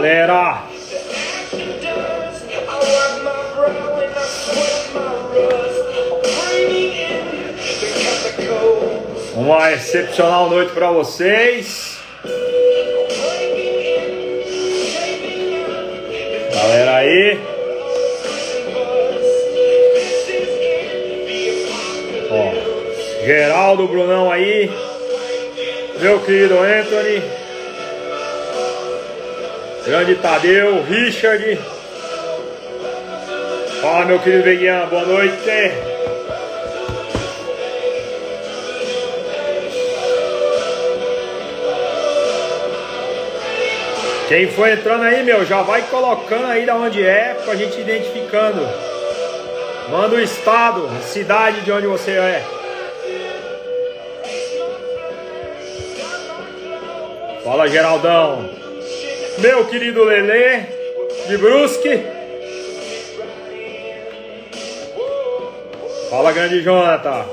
Galera? Uma excepcional noite para vocês. Grande Tadeu, Richard. Fala, meu querido Veguian, boa noite. Quem for entrando aí, meu, já vai colocando aí da onde é, pra gente identificando. Manda o estado, cidade de onde você é. Fala, Geraldão. Meu querido Lele, de Brusque. Fala, grande Jonathan.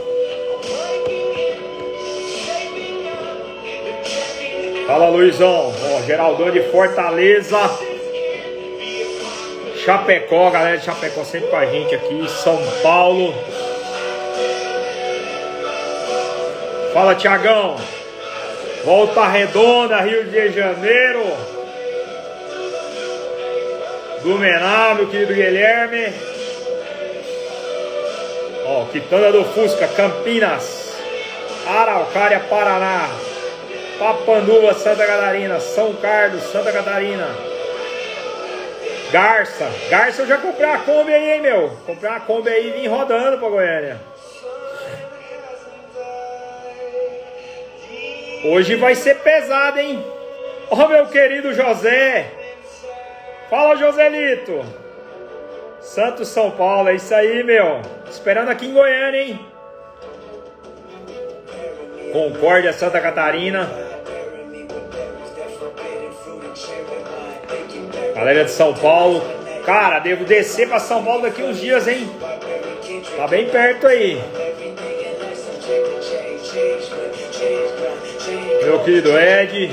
Fala Luizão, ó, Geraldão de Fortaleza. Chapecó, galera de Chapecó sempre com a gente aqui. São Paulo. Fala Tiagão. Volta Redonda, Rio de Janeiro. Blumenau, meu querido Guilherme. Ó, Quitanda do Fusca, Campinas. Araucária, Paraná. Papanduva, Santa Catarina, São Carlos, Santa Catarina. Garça, Garça eu já comprei a Kombi aí, hein, meu? Comprei uma Kombi aí e vim rodando pra Goiânia. Hoje vai ser pesado, hein? Ó, meu querido José. Fala, Joselito. Santo São Paulo, é isso aí, meu. Esperando aqui em Goiânia, hein? Concórdia, Santa Catarina. Galera de São Paulo. Cara, devo descer para São Paulo daqui uns dias, hein? Tá bem perto aí. Meu querido Ed,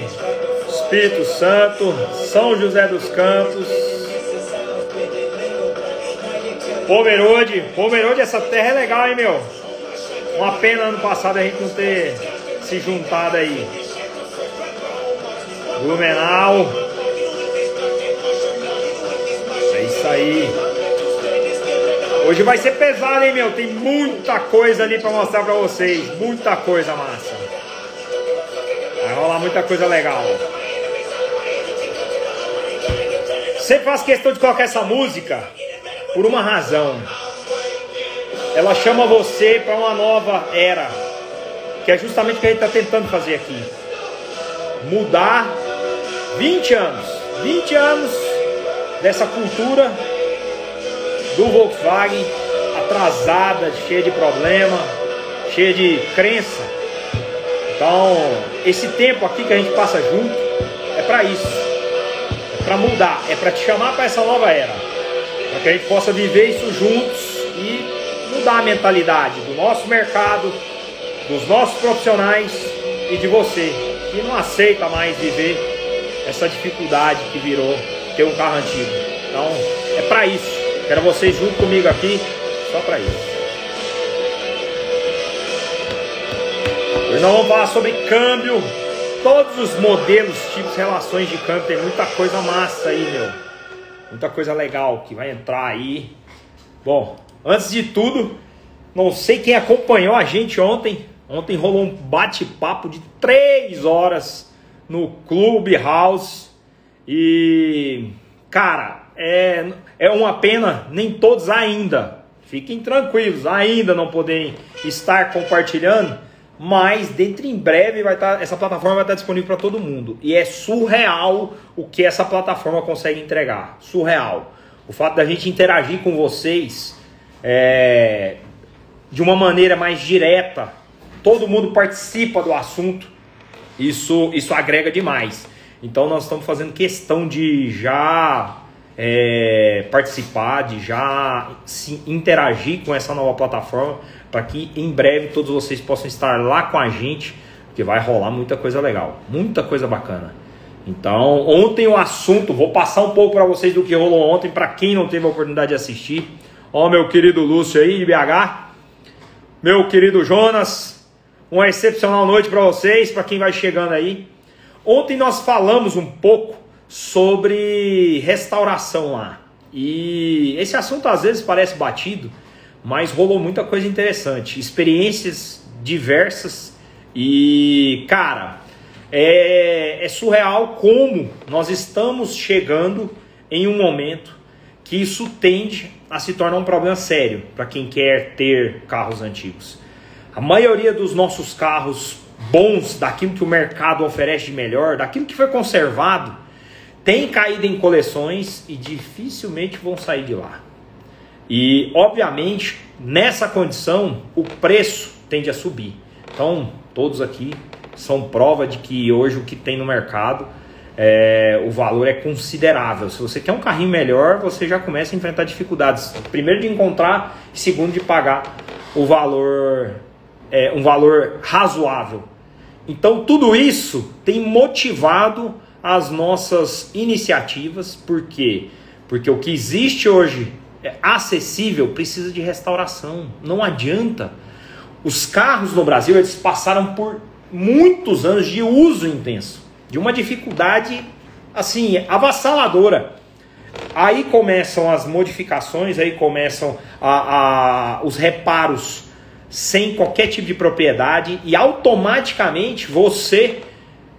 Espírito Santo, São José dos Campos. Pomerode, Pomerode, essa terra é legal, hein, meu? Uma pena ano passado a gente não ter se juntado aí. Blumenau. isso aí. Hoje vai ser pesado, hein, meu? Tem muita coisa ali pra mostrar pra vocês. Muita coisa massa. Vai rolar muita coisa legal. Sempre faço questão de colocar essa música por uma razão. Ela chama você para uma nova era. Que é justamente o que a gente está tentando fazer aqui. Mudar 20 anos. 20 anos dessa cultura do Volkswagen atrasada, cheia de problema, cheia de crença. Então, esse tempo aqui que a gente passa junto é para isso. Para mudar, é para te chamar para essa nova era. Para que a gente possa viver isso juntos e mudar a mentalidade do nosso mercado, dos nossos profissionais e de você, que não aceita mais viver essa dificuldade que virou ter um carro antigo. Então, é para isso. Quero vocês junto comigo aqui, só para isso. Hoje nós vamos falar sobre câmbio, todos os modelos, tipos, relações de câmbio. Tem muita coisa massa aí, meu. Muita coisa legal que vai entrar aí. Bom, antes de tudo, não sei quem acompanhou a gente ontem. Ontem rolou um bate-papo de três horas no Clube House. E, cara, é, é uma pena, nem todos ainda, fiquem tranquilos, ainda não podem estar compartilhando, mas dentro em breve vai estar, tá, essa plataforma vai estar disponível para todo mundo. E é surreal o que essa plataforma consegue entregar. Surreal. O fato da gente interagir com vocês é, de uma maneira mais direta, todo mundo participa do assunto, isso, isso agrega demais. Então nós estamos fazendo questão de já é, participar, de já se interagir com essa nova plataforma, para que em breve todos vocês possam estar lá com a gente, que vai rolar muita coisa legal, muita coisa bacana. Então, ontem o assunto, vou passar um pouco para vocês do que rolou ontem, para quem não teve a oportunidade de assistir. Ó, meu querido Lúcio aí de BH, meu querido Jonas, uma excepcional noite para vocês, para quem vai chegando aí. Ontem nós falamos um pouco sobre restauração lá. E esse assunto às vezes parece batido, mas rolou muita coisa interessante, experiências diversas e, cara, é, é surreal como nós estamos chegando em um momento que isso tende a se tornar um problema sério para quem quer ter carros antigos. A maioria dos nossos carros bons, daquilo que o mercado oferece de melhor, daquilo que foi conservado, tem caído em coleções e dificilmente vão sair de lá. E, obviamente, nessa condição, o preço tende a subir. Então, todos aqui são prova de que hoje o que tem no mercado, é, o valor é considerável. Se você quer um carrinho melhor, você já começa a enfrentar dificuldades. Primeiro de encontrar, segundo de pagar o valor, é, um valor razoável. Então, tudo isso tem motivado as nossas iniciativas, por quê? Porque o que existe hoje acessível precisa de restauração. Não adianta. Os carros no Brasil eles passaram por muitos anos de uso intenso, de uma dificuldade assim avassaladora. Aí começam as modificações, aí começam a, a, os reparos sem qualquer tipo de propriedade e automaticamente você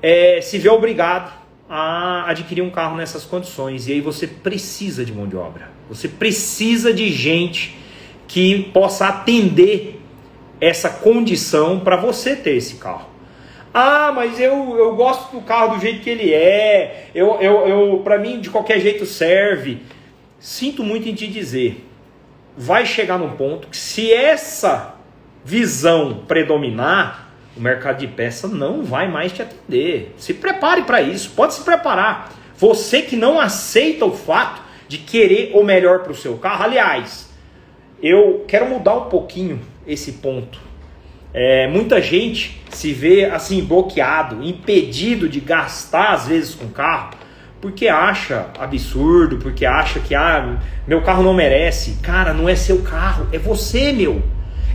é, se vê obrigado a adquirir um carro nessas condições. E aí você precisa de mão de obra. Você precisa de gente que possa atender essa condição para você ter esse carro. Ah, mas eu, eu gosto do carro do jeito que ele é. Eu, eu, eu para mim de qualquer jeito serve. Sinto muito em te dizer, vai chegar num ponto que se essa visão predominar, o mercado de peça não vai mais te atender. Se prepare para isso, pode se preparar. Você que não aceita o fato de querer o melhor para o seu carro, aliás, eu quero mudar um pouquinho esse ponto. É, muita gente se vê assim bloqueado, impedido de gastar às vezes com carro, porque acha absurdo, porque acha que ah, meu carro não merece. Cara, não é seu carro, é você, meu.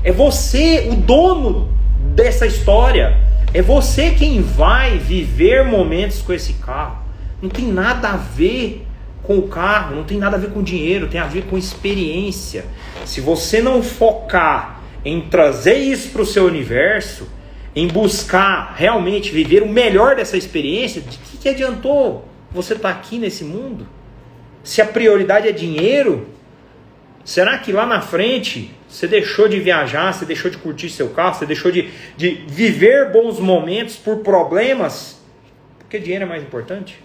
É você, o dono dessa história. É você quem vai viver momentos com esse carro. Não tem nada a ver com o carro, não tem nada a ver com dinheiro, tem a ver com experiência. Se você não focar em trazer isso para o seu universo, em buscar realmente viver o melhor dessa experiência, de que, que adiantou você estar tá aqui nesse mundo? Se a prioridade é dinheiro, será que lá na frente você deixou de viajar, você deixou de curtir seu carro, você deixou de, de viver bons momentos por problemas? Porque dinheiro é mais importante?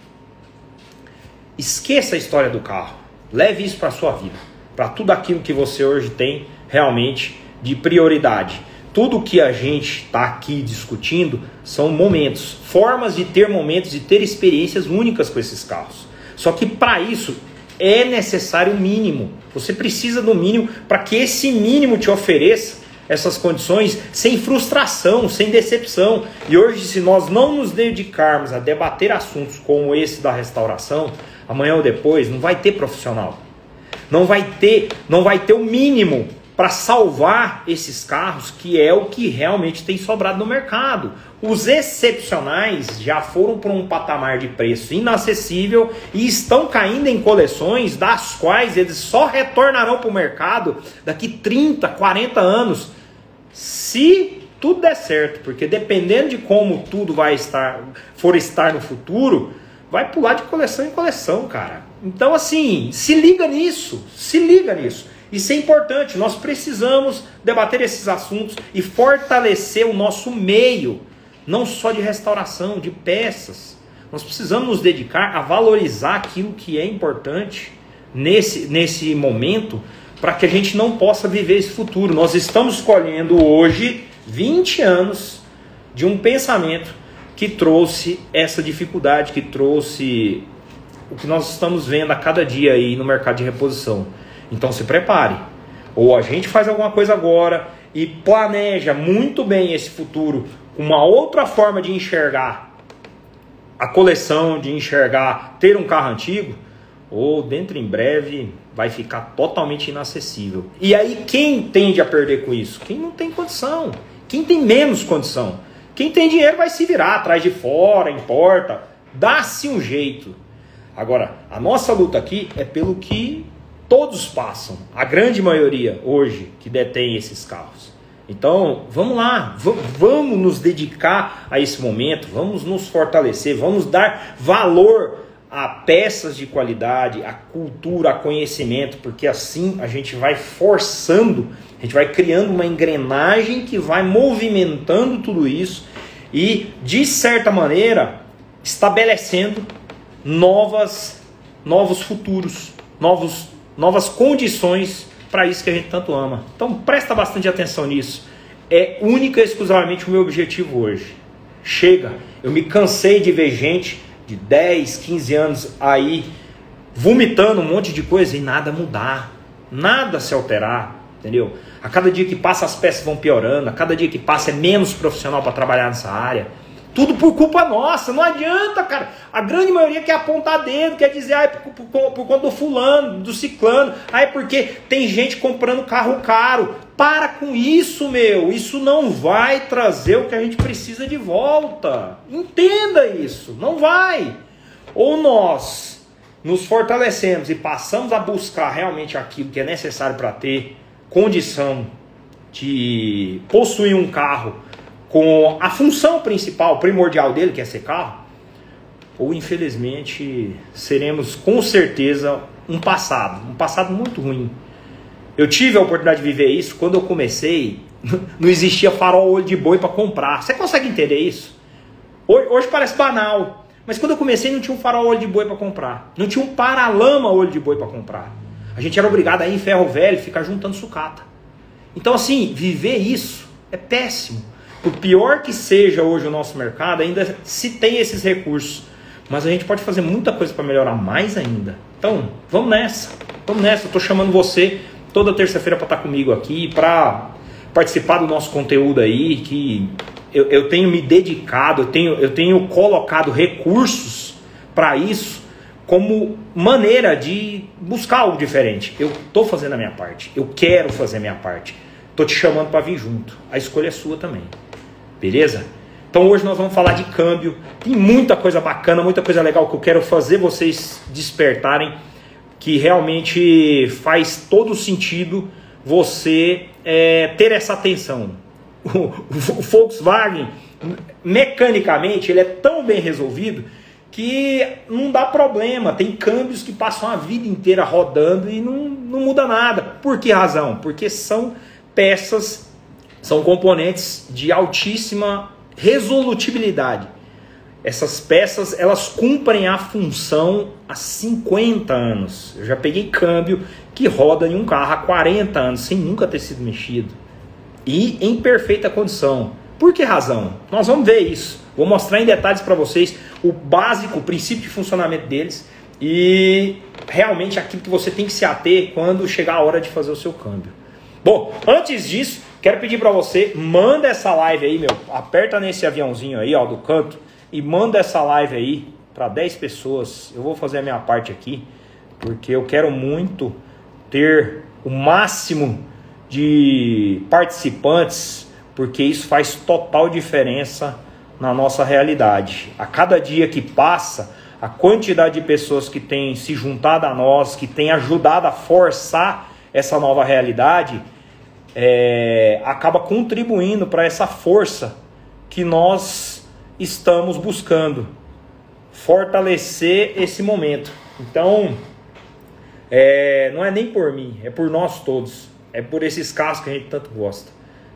Esqueça a história do carro. Leve isso para a sua vida. Para tudo aquilo que você hoje tem realmente de prioridade. Tudo que a gente está aqui discutindo são momentos, formas de ter momentos, de ter experiências únicas com esses carros. Só que para isso é necessário o mínimo. Você precisa do mínimo para que esse mínimo te ofereça essas condições sem frustração, sem decepção. E hoje, se nós não nos dedicarmos a debater assuntos como esse da restauração, amanhã ou depois não vai ter profissional. Não vai ter, não vai ter o mínimo para salvar esses carros, que é o que realmente tem sobrado no mercado. Os excepcionais já foram para um patamar de preço inacessível e estão caindo em coleções das quais eles só retornarão para o mercado daqui 30, 40 anos, se tudo der certo, porque dependendo de como tudo vai estar, for estar no futuro, vai pular de coleção em coleção, cara. Então assim, se liga nisso, se liga nisso. Isso é importante, nós precisamos debater esses assuntos e fortalecer o nosso meio, não só de restauração, de peças. Nós precisamos nos dedicar a valorizar aquilo que é importante nesse, nesse momento para que a gente não possa viver esse futuro. Nós estamos colhendo hoje 20 anos de um pensamento que trouxe essa dificuldade, que trouxe o que nós estamos vendo a cada dia aí no mercado de reposição então se prepare. Ou a gente faz alguma coisa agora e planeja muito bem esse futuro uma outra forma de enxergar a coleção, de enxergar ter um carro antigo, ou dentro em breve vai ficar totalmente inacessível. E aí quem tende a perder com isso? Quem não tem condição, quem tem menos condição. Quem tem dinheiro vai se virar atrás de fora, importa, dá-se um jeito. Agora, a nossa luta aqui é pelo que todos passam, a grande maioria hoje que detém esses carros. Então, vamos lá, vamos nos dedicar a esse momento, vamos nos fortalecer, vamos dar valor a peças de qualidade, a cultura, a conhecimento, porque assim a gente vai forçando, a gente vai criando uma engrenagem que vai movimentando tudo isso e, de certa maneira, estabelecendo novas, novos futuros, novos, novas condições para isso que a gente tanto ama. Então presta bastante atenção nisso. É única e exclusivamente o meu objetivo hoje. Chega, eu me cansei de ver gente de 10, 15 anos aí vomitando um monte de coisa e nada mudar, nada se alterar, entendeu? A cada dia que passa as peças vão piorando, a cada dia que passa é menos profissional para trabalhar nessa área. Tudo por culpa nossa, não adianta, cara. A grande maioria quer apontar dedo, quer dizer, ah, é por, por, por conta do fulano, do ciclano, ah, é porque tem gente comprando carro caro. Para com isso, meu. Isso não vai trazer o que a gente precisa de volta. Entenda isso. Não vai. Ou nós nos fortalecemos e passamos a buscar realmente aquilo que é necessário para ter condição de possuir um carro com a função principal, primordial dele, que é ser carro, ou infelizmente seremos com certeza um passado, um passado muito ruim. Eu tive a oportunidade de viver isso quando eu comecei, não existia farol olho de boi para comprar. Você consegue entender isso? Hoje, parece banal, mas quando eu comecei não tinha um farol olho de boi para comprar, não tinha um paralama olho de boi para comprar. A gente era obrigado a ir em ferro velho, ficar juntando sucata. Então assim, viver isso é péssimo. Por pior que seja hoje o nosso mercado, ainda se tem esses recursos. Mas a gente pode fazer muita coisa para melhorar mais ainda. Então, vamos nessa. Vamos nessa. Eu estou chamando você toda terça-feira para estar tá comigo aqui, para participar do nosso conteúdo aí, que eu, eu tenho me dedicado, eu tenho, eu tenho colocado recursos para isso como maneira de buscar algo diferente. Eu estou fazendo a minha parte, eu quero fazer a minha parte. Estou te chamando para vir junto. A escolha é sua também. Beleza? Então hoje nós vamos falar de câmbio. Tem muita coisa bacana, muita coisa legal que eu quero fazer vocês despertarem, que realmente faz todo sentido você é, ter essa atenção. O, Volkswagen, mecanicamente, ele é tão bem resolvido que não dá problema. Tem câmbios que passam a vida inteira rodando e não, não muda nada. Por que razão? Porque são peças são componentes de altíssima resolutibilidade. Essas peças, elas cumprem a função há 50 anos. Eu já peguei câmbio que roda em um carro há 40 anos, sem nunca ter sido mexido. E em perfeita condição. Por que razão? Nós vamos ver isso. Vou mostrar em detalhes para vocês o básico, o princípio de funcionamento deles e realmente aquilo que você tem que se ater quando chegar a hora de fazer o seu câmbio. Bom, antes disso, Quero pedir para você, manda essa live aí, meu. Aperta nesse aviãozinho aí, ó, do canto. E manda essa live aí para 10 pessoas. Eu vou fazer a minha parte aqui. Porque eu quero muito ter o máximo de participantes. Porque isso faz total diferença na nossa realidade. A cada dia que passa, a quantidade de pessoas que têm se juntado a nós, que têm ajudado a forçar essa nova realidade é, acaba contribuindo para essa força que nós estamos buscando fortalecer esse momento. Então, é, não é nem por mim, é por nós todos, é por esses casos que a gente tanto gosta.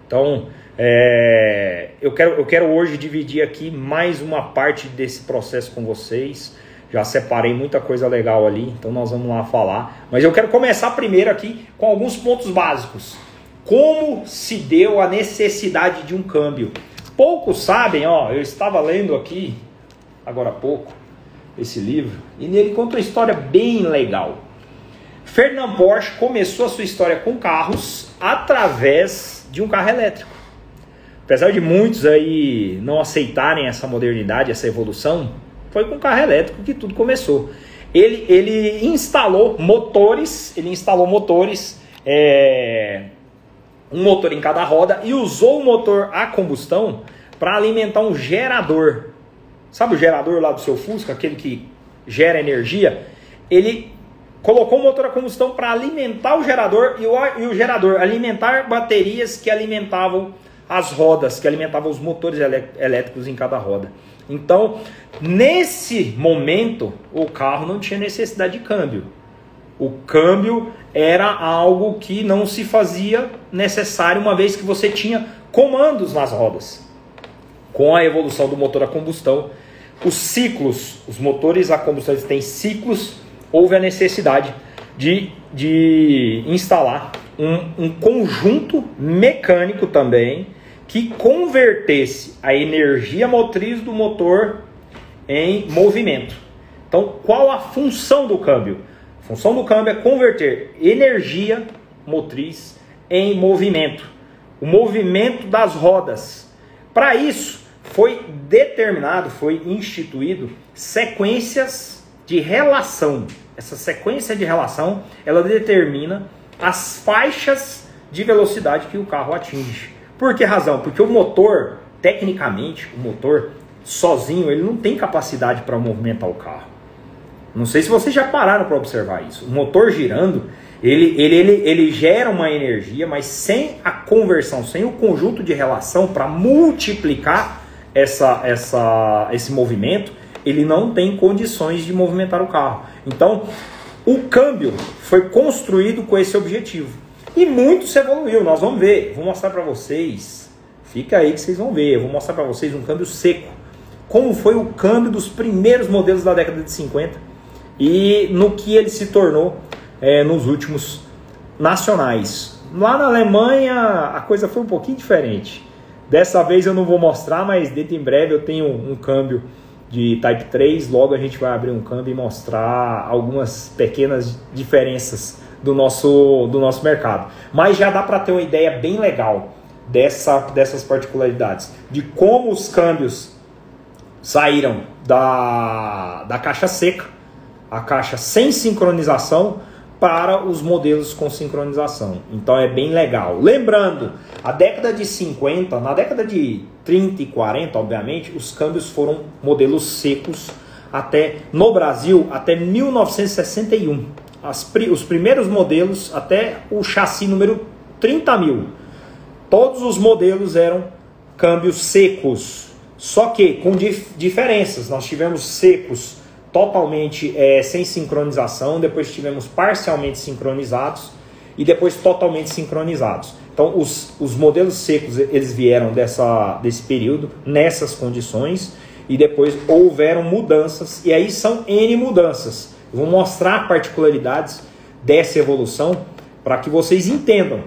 Então, é, eu, quero, eu quero hoje dividir aqui mais uma parte desse processo com vocês. Já separei muita coisa legal ali, então nós vamos lá falar. Mas eu quero começar primeiro aqui com alguns pontos básicos como se deu a necessidade de um câmbio. Poucos sabem, ó, eu estava lendo aqui agora há pouco esse livro e nele conta uma história bem legal. Fernand Porsche começou a sua história com carros através de um carro elétrico. Apesar de muitos aí não aceitarem essa modernidade, essa evolução, Foi com carro elétrico que tudo começou. Ele, ele instalou motores, ele instalou motores, é, um motor em cada roda e usou o motor a combustão para alimentar um gerador. Sabe o gerador lá do seu Fusca, aquele que gera energia? Ele colocou o motor a combustão para alimentar o gerador e o, e o gerador alimentar baterias que alimentavam as rodas, que alimentavam os motores elétricos em cada roda. Então, nesse momento, o carro não tinha necessidade de câmbio. O câmbio era algo que não se fazia necessário, uma vez que você tinha comandos nas rodas. Com a evolução do motor a combustão, os ciclos, os motores a combustão têm ciclos, houve a necessidade de, de instalar um, um conjunto mecânico também que convertesse a energia motriz do motor em movimento. Então, qual a função do câmbio? Função do câmbio é converter energia motriz em movimento. O movimento das rodas. Para isso, foi determinado, foi instituído sequências de relação. Essa sequência de relação, ela determina as faixas de velocidade que o carro atinge. Por que razão? Porque o motor, tecnicamente, o motor sozinho, ele não tem capacidade para movimentar o carro. Não sei se vocês já pararam para observar isso. O motor girando, ele, ele, ele, ele gera uma energia, mas sem a conversão, sem o conjunto de relação para multiplicar essa, essa, esse movimento, ele não tem condições de movimentar o carro. Então, o câmbio foi construído com esse objetivo. E muito se evoluiu, nós vamos ver. Vou mostrar para vocês. Fica aí que vocês vão ver. Eu vou mostrar para vocês um câmbio seco. Como foi o câmbio dos primeiros modelos da década de 50 e no que ele se tornou é, nos últimos nacionais. Lá na Alemanha a coisa foi um pouquinho diferente. Dessa vez eu não vou mostrar, mas dentro em breve eu tenho um câmbio de Type 3. Logo a gente vai abrir um câmbio e mostrar algumas pequenas diferenças do nosso, do nosso mercado. Mas já dá para ter uma ideia bem legal dessa, dessas particularidades, de como os câmbios saíram da, da caixa seca, a caixa sem sincronização, para os modelos com sincronização. Então é bem legal. Lembrando, a década de 50, na década de 30 e 40, obviamente, os câmbios foram modelos secos até no Brasil até 1961 as, os primeiros modelos até o chassi número 30 mil. Todos os modelos eram câmbios secos, só que com dif diferenças. Nós tivemos secos totalmente é, sem sincronização, depois tivemos parcialmente sincronizados e depois totalmente sincronizados. Então, os, os modelos secos eles vieram dessa, desse período, nessas condições, e depois houveram mudanças, e aí são N mudanças. Vou mostrar particularidades dessa evolução para que vocês entendam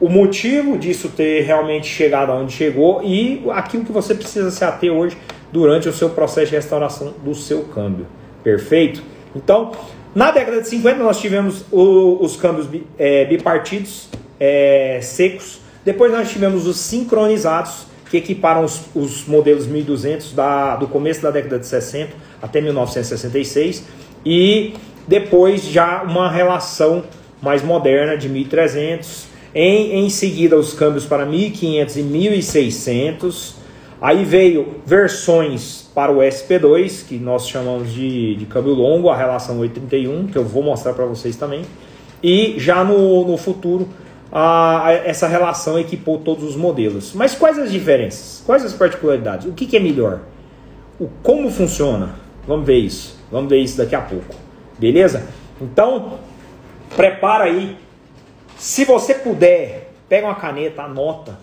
o motivo disso ter realmente chegado aonde chegou e aquilo que você precisa se ater hoje durante o seu processo de restauração do seu câmbio. Perfeito? Então, na década de 50 nós tivemos o, os câmbios é, bipartidos é, secos, depois nós tivemos os sincronizados, que equiparam os, os modelos 1200 da, do começo da década de 60 até 1966 e depois já uma relação mais moderna de 1300, em, em seguida os câmbios para 1500 e 1600, aí veio versões para o SP2, que nós chamamos de, de câmbio longo, a relação 831, que eu vou mostrar para vocês também, e já no, no futuro a, a, essa relação equipou todos os modelos. Mas quais as diferenças? Quais as particularidades? O que, que é melhor? O, como funciona? Vamos ver isso. Vamos ver isso daqui a pouco. Beleza? Então, prepara aí. Se você puder, pega uma caneta, anota.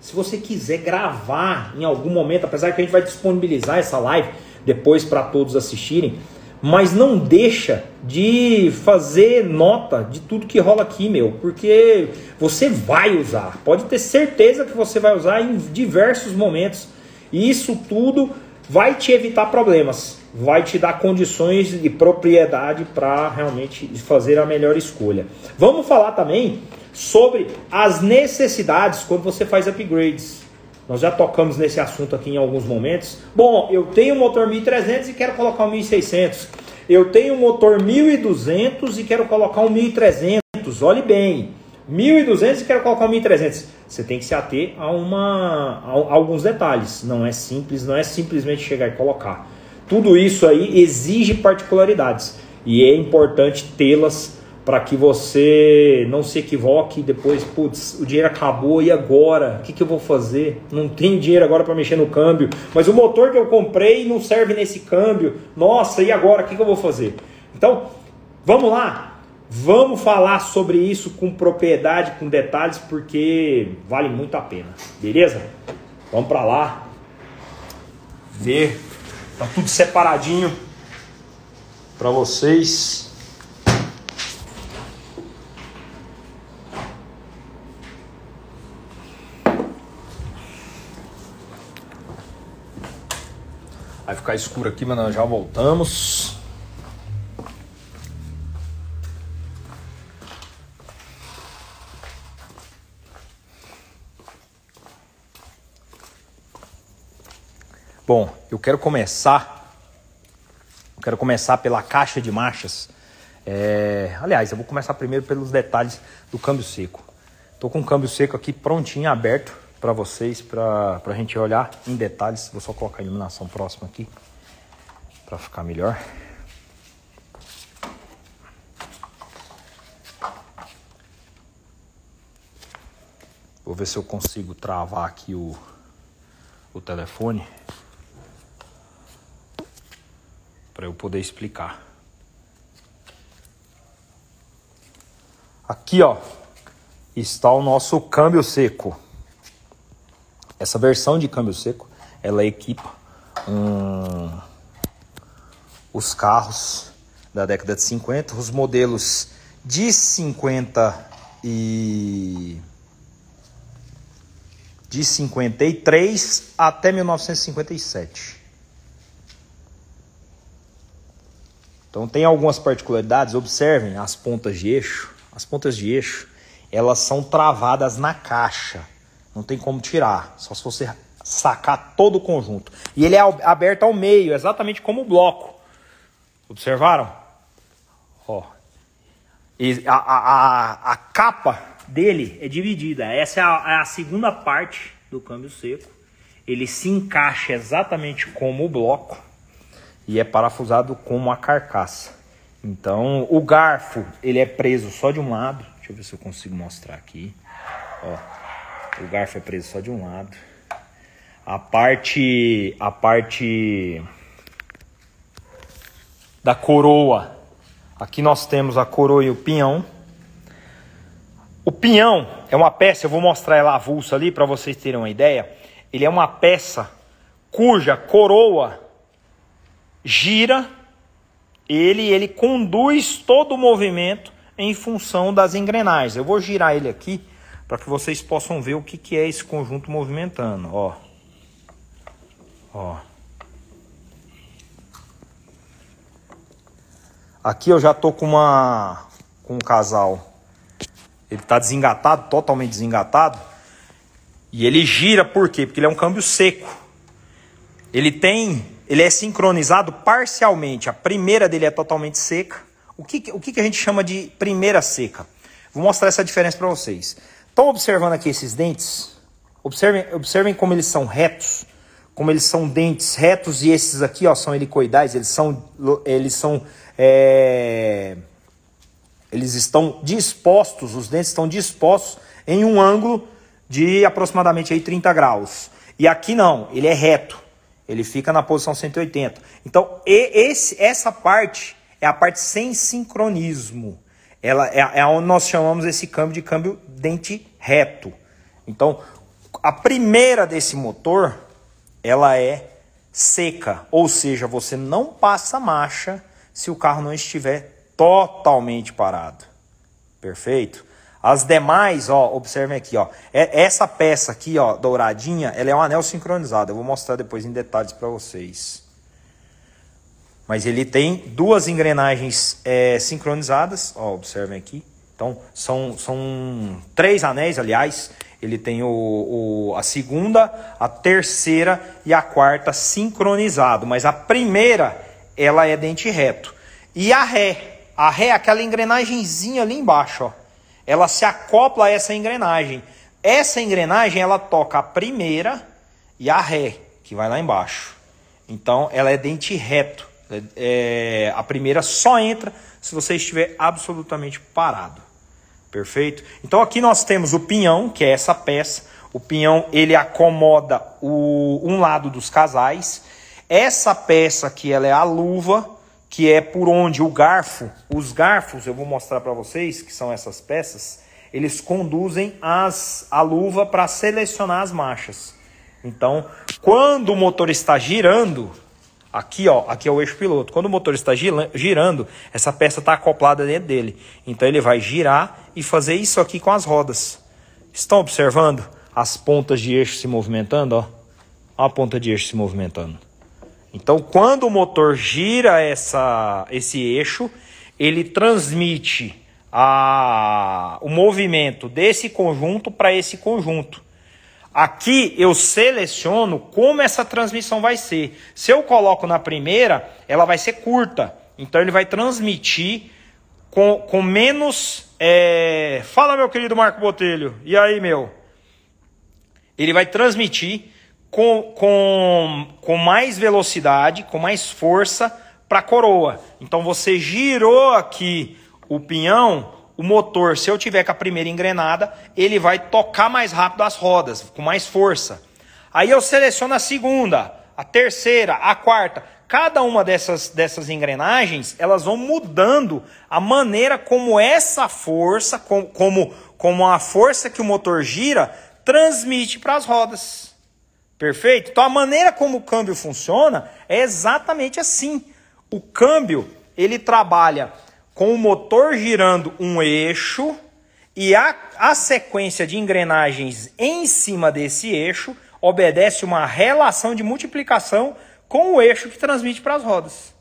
Se você quiser gravar em algum momento, apesar que a gente vai disponibilizar essa live depois para todos assistirem, mas não deixa de fazer nota de tudo que rola aqui, meu, porque você vai usar. Pode ter certeza que você vai usar em diversos momentos. E isso tudo vai te evitar problemas vai te dar condições de propriedade para realmente fazer a melhor escolha. Vamos falar também sobre as necessidades quando você faz upgrades. Nós já tocamos nesse assunto aqui em alguns momentos. Bom, eu tenho um motor 1300 e quero colocar um 1600. Eu tenho um motor 1200 e quero colocar um 1300. Olhe bem, 1200 e quero colocar um 1300. Você tem que se ater a, uma, a alguns detalhes. Não é simples, não é simplesmente chegar e colocar. Tudo isso aí exige particularidades e é importante tê-las para que você não se equivoque depois, putz, o dinheiro acabou e agora? O que, que eu vou fazer? Não tem dinheiro agora para mexer no câmbio, mas o motor que eu comprei não serve nesse câmbio. Nossa, e agora? O que, que eu vou fazer? Então, vamos lá. Vamos falar sobre isso com propriedade, com detalhes, porque vale muito a pena. Beleza? Vamos para lá. Ver. Tá tudo separadinho para vocês. Vai ficar escuro aqui, mas nós já voltamos. Bom, eu quero começar. Eu quero começar pela caixa de marchas. É, aliás, eu vou começar primeiro pelos detalhes do câmbio seco. Estou com o câmbio seco aqui prontinho, aberto para vocês, para a gente olhar em detalhes. Vou só colocar a iluminação próxima aqui para ficar melhor. Vou ver se eu consigo travar aqui o, o telefone para eu poder explicar. Aqui, ó, está o nosso câmbio seco. Essa versão de câmbio seco, ela equipa um, os carros da década de 50, os modelos de 50 e de 53 até 1957. Então tem algumas particularidades, observem as pontas de eixo. As pontas de eixo, elas são travadas na caixa. Não tem como tirar, só se você sacar todo o conjunto. E ele é aberto ao meio, exatamente como o bloco. Observaram? Ó. E a, a, a, capa dele é dividida. Essa é a, é a segunda parte do câmbio seco. Ele se encaixa exatamente como o bloco e é parafusado como a carcaça. Então, o garfo, ele é preso só de um lado. Deixa eu ver se eu consigo mostrar aqui. Ó. O garfo é preso só de um lado. A parte a parte da coroa. Aqui nós temos a coroa e o pinhão. O pinhão é uma peça, eu vou mostrar ela avulsa ali para vocês terem uma ideia. Ele é uma peça cuja coroa gira, ele ele conduz todo o movimento em função das engrenagens. Eu vou girar ele aqui para que vocês possam ver o que, que é esse conjunto movimentando, ó. Ó. Aqui eu já tô com uma com um casal. Ele está desengatado, totalmente desengatado. E ele gira por quê? Porque ele é um câmbio seco. Ele tem, ele é sincronizado parcialmente. A primeira dele é totalmente seca. O que, o que a gente chama de primeira seca? Vou mostrar essa diferença para vocês. Estão observando aqui esses dentes? Observem, observem como eles são retos, como eles são dentes retos e esses aqui ó, são helicoidais, eles são, eles são é, eles estão dispostos, os dentes estão dispostos em um ângulo de aproximadamente aí 30 graus. E aqui não, ele é reto, ele fica na posição 180. Então, esse, essa parte é a parte sem sincronismo. Ela é, é onde nós chamamos esse câmbio de câmbio dente reto. Então, a primeira desse motor, ela é seca, ou seja, você não passa marcha se o carro não estiver totalmente parado. Perfeito? As demais, ó, observem aqui, ó. É, essa peça aqui, ó, douradinha, ela é um anel sincronizado. Eu vou mostrar depois em detalhes para vocês. Mas ele tem duas engrenagens é, sincronizadas, ó, observem aqui. Então, são, são três anéis, aliás. Ele tem o, o, a segunda, a terceira e a quarta sincronizado, mas a primeira ela é dente reto. E a ré, a ré é aquela engrenagemzinha ali embaixo, ó. Ela se acopla a essa engrenagem. Essa engrenagem ela toca a primeira e a ré, que vai lá embaixo. Então ela é dente reto. É, é a primeira só entra se você estiver absolutamente parado. Perfeito? Então aqui nós temos o pinhão, que é essa peça. O pinhão ele acomoda o, um lado dos casais. Essa peça aqui ela é a luva, que é por onde o garfo, os garfos, eu vou mostrar para vocês, que são essas peças, eles conduzem as, a luva para selecionar as marchas. Então, quando o motor está girando, Aqui, ó, aqui é o eixo piloto. Quando o motor está girando, essa peça está acoplada dentro dele. Então ele vai girar e fazer isso aqui com as rodas. Estão observando as pontas de eixo se movimentando, ó? Ó a ponta de eixo se movimentando. Então, quando o motor gira essa, esse eixo, ele transmite a, o movimento desse conjunto para esse conjunto. Aqui eu seleciono como essa transmissão vai ser. Se eu coloco na primeira, ela vai ser curta. Então ele vai transmitir com, com menos. É... Fala, meu querido Marco Botelho. E aí, meu? Ele vai transmitir com, com, com mais velocidade, com mais força para a coroa. Então você girou aqui o pinhão o motor, se eu tiver com a primeira engrenada, ele vai tocar mais rápido as rodas, com mais força. Aí eu seleciono a segunda, a terceira, a quarta. Cada uma dessas, dessas engrenagens, elas vão mudando a maneira como essa força, como, como, como a força que o motor gira, transmite para as rodas. Perfeito? Então a maneira como o câmbio funciona é exatamente assim. O câmbio, ele trabalha com o motor girando um eixo e a, a sequência de engrenagens em cima desse eixo obedece uma relação de multiplicação com o eixo que transmite para as rodas.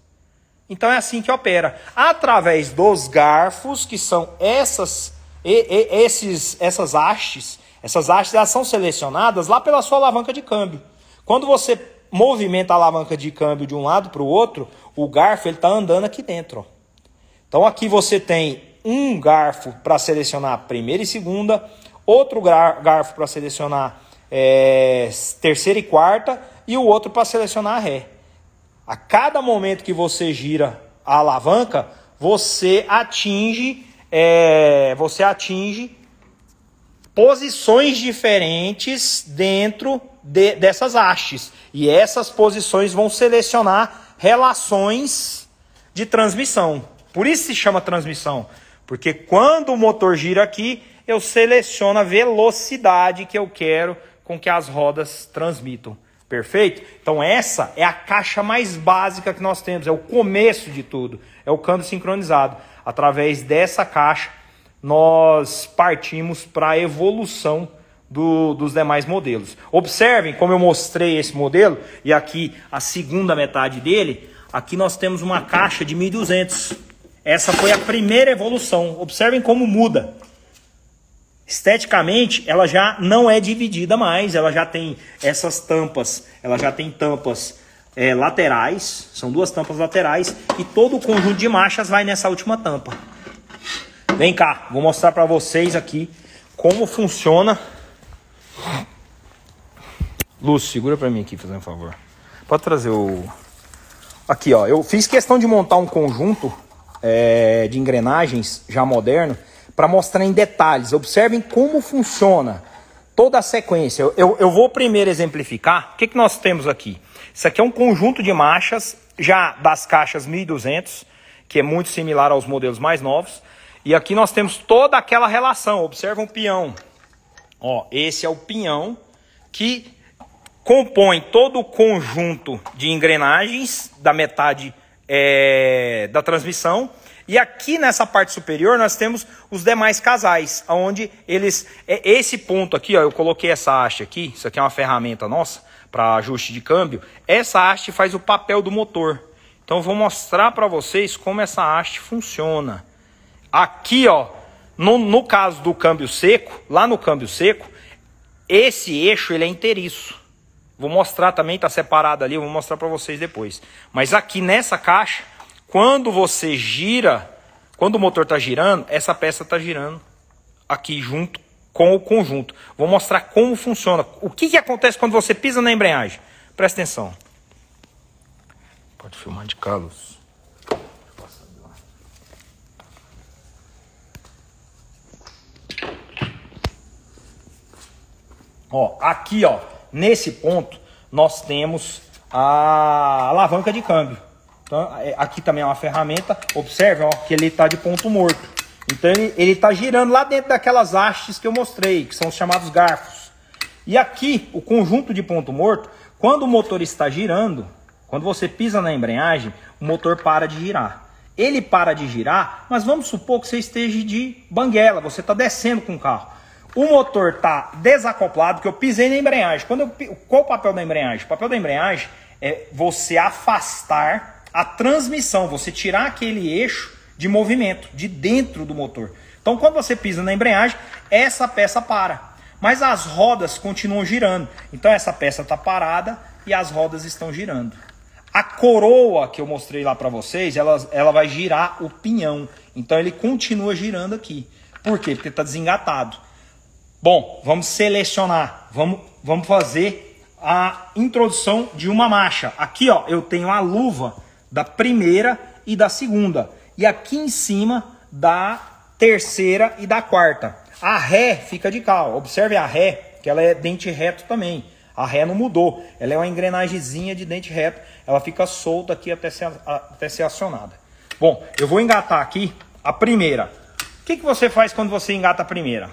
Então é assim que opera, através dos garfos, que são essas, e, e, esses, essas hastes. Essas hastes elas são selecionadas lá pela sua alavanca de câmbio. Quando você movimenta a alavanca de câmbio de um lado para o outro, o garfo está andando aqui dentro. Ó. Então aqui você tem um garfo para selecionar primeira e segunda, outro garfo para selecionar é, terceira e quarta e o outro para selecionar a ré. A cada momento que você gira a alavanca, você atinge, é, você atinge posições diferentes dentro de, dessas hastes. E essas posições vão selecionar relações de transmissão. Por isso se chama transmissão, porque quando o motor gira aqui, eu seleciono a velocidade que eu quero com que as rodas transmitam. Perfeito? Então essa é a caixa mais básica que nós temos, é o começo de tudo, é o câmbio sincronizado. Através dessa caixa, nós partimos para a evolução do, dos demais modelos. Observem como eu mostrei esse modelo, e aqui a segunda metade dele, aqui nós temos uma caixa de 1200 essa foi a primeira evolução. Observem como muda. Esteticamente, ela já não é dividida mais, ela já tem essas tampas, ela já tem tampas é, laterais, são duas tampas laterais, e todo o conjunto de marchas vai nessa última tampa. Vem cá, vou mostrar para vocês aqui como funciona. Lúcio, segura para mim aqui, fazendo um favor. Pode trazer o. Aqui, ó. Eu fiz questão de montar um conjunto é, de engrenagens já moderno para mostrar em detalhes. Observem como funciona toda a sequência. Eu, eu vou primeiro exemplificar. O que, que nós temos aqui? Isso aqui é um conjunto de marchas já das caixas 1200, que é muito similar aos modelos mais novos. E aqui nós temos toda aquela relação. Observa um peão. Ó, esse é o pinhão que compõe todo o conjunto de engrenagens da metade é, da transmissão. E aqui nessa parte superior nós temos os demais casais, onde eles. É, esse ponto aqui, ó, eu coloquei essa haste aqui, isso aqui é uma ferramenta nossa para ajuste de câmbio. Essa haste faz o papel do motor. Então eu vou mostrar para vocês como essa haste funciona. Aqui, ó, no, no caso do câmbio seco, lá no câmbio seco, esse eixo ele é inteiriço. Vou mostrar também, está separado ali, vou mostrar para vocês depois. Mas aqui nessa caixa, quando você gira, quando o motor está girando, essa peça está girando aqui junto com o conjunto. Vou mostrar como funciona. O que, que acontece quando você pisa na embreagem? Presta atenção. Pode filmar de Carlos. Ó, aqui, ó, nesse ponto, nós temos a alavanca de câmbio. Então, é, aqui também é uma ferramenta. Observe, ó, que ele está de ponto morto. Então, ele está girando lá dentro daquelas hastes que eu mostrei, que são os chamados garfos. E aqui, o conjunto de ponto morto, quando o motor está girando, quando você pisa na embreagem, o motor para de girar. Ele para de girar, mas vamos supor que você esteja de banguela, você está descendo com o carro. O motor está desacoplado, que eu pisei na embreagem. Quando eu, qual o papel da embreagem? O papel da embreagem é você afastar a transmissão, você tirar aquele eixo de movimento de dentro do motor. Então, quando você pisa na embreagem, essa peça para. Mas as rodas continuam girando. Então, essa peça está parada e as rodas estão girando. A coroa que eu mostrei lá para vocês, ela, ela vai girar o pinhão. Então, ele continua girando aqui. Por quê? Porque está desengatado. Bom, vamos selecionar, vamos, vamos fazer a introdução de uma marcha. Aqui ó, eu tenho a luva da primeira e da segunda. E aqui em cima da terceira e da quarta. A ré fica de cá, ó. observe a ré, que ela é dente reto também. A ré não mudou, ela é uma engrenagemzinha de dente reto. Ela fica solta aqui até ser, até ser acionada. Bom, eu vou engatar aqui a primeira. O que, que você faz quando você engata a primeira?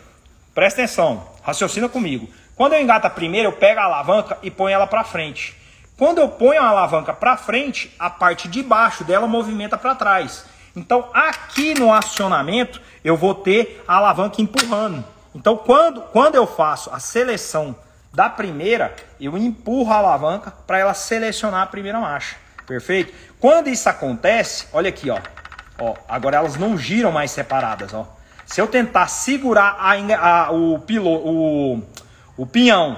Presta atenção, raciocina comigo. Quando eu engato a primeira, eu pego a alavanca e ponho ela para frente. Quando eu ponho a alavanca para frente, a parte de baixo dela movimenta para trás. Então, aqui no acionamento, eu vou ter a alavanca empurrando. Então, quando, quando eu faço a seleção da primeira, eu empurro a alavanca para ela selecionar a primeira marcha. Perfeito? Quando isso acontece, olha aqui, ó. ó agora elas não giram mais separadas, ó. Se eu tentar segurar a, a, o, piloto, o, o pinhão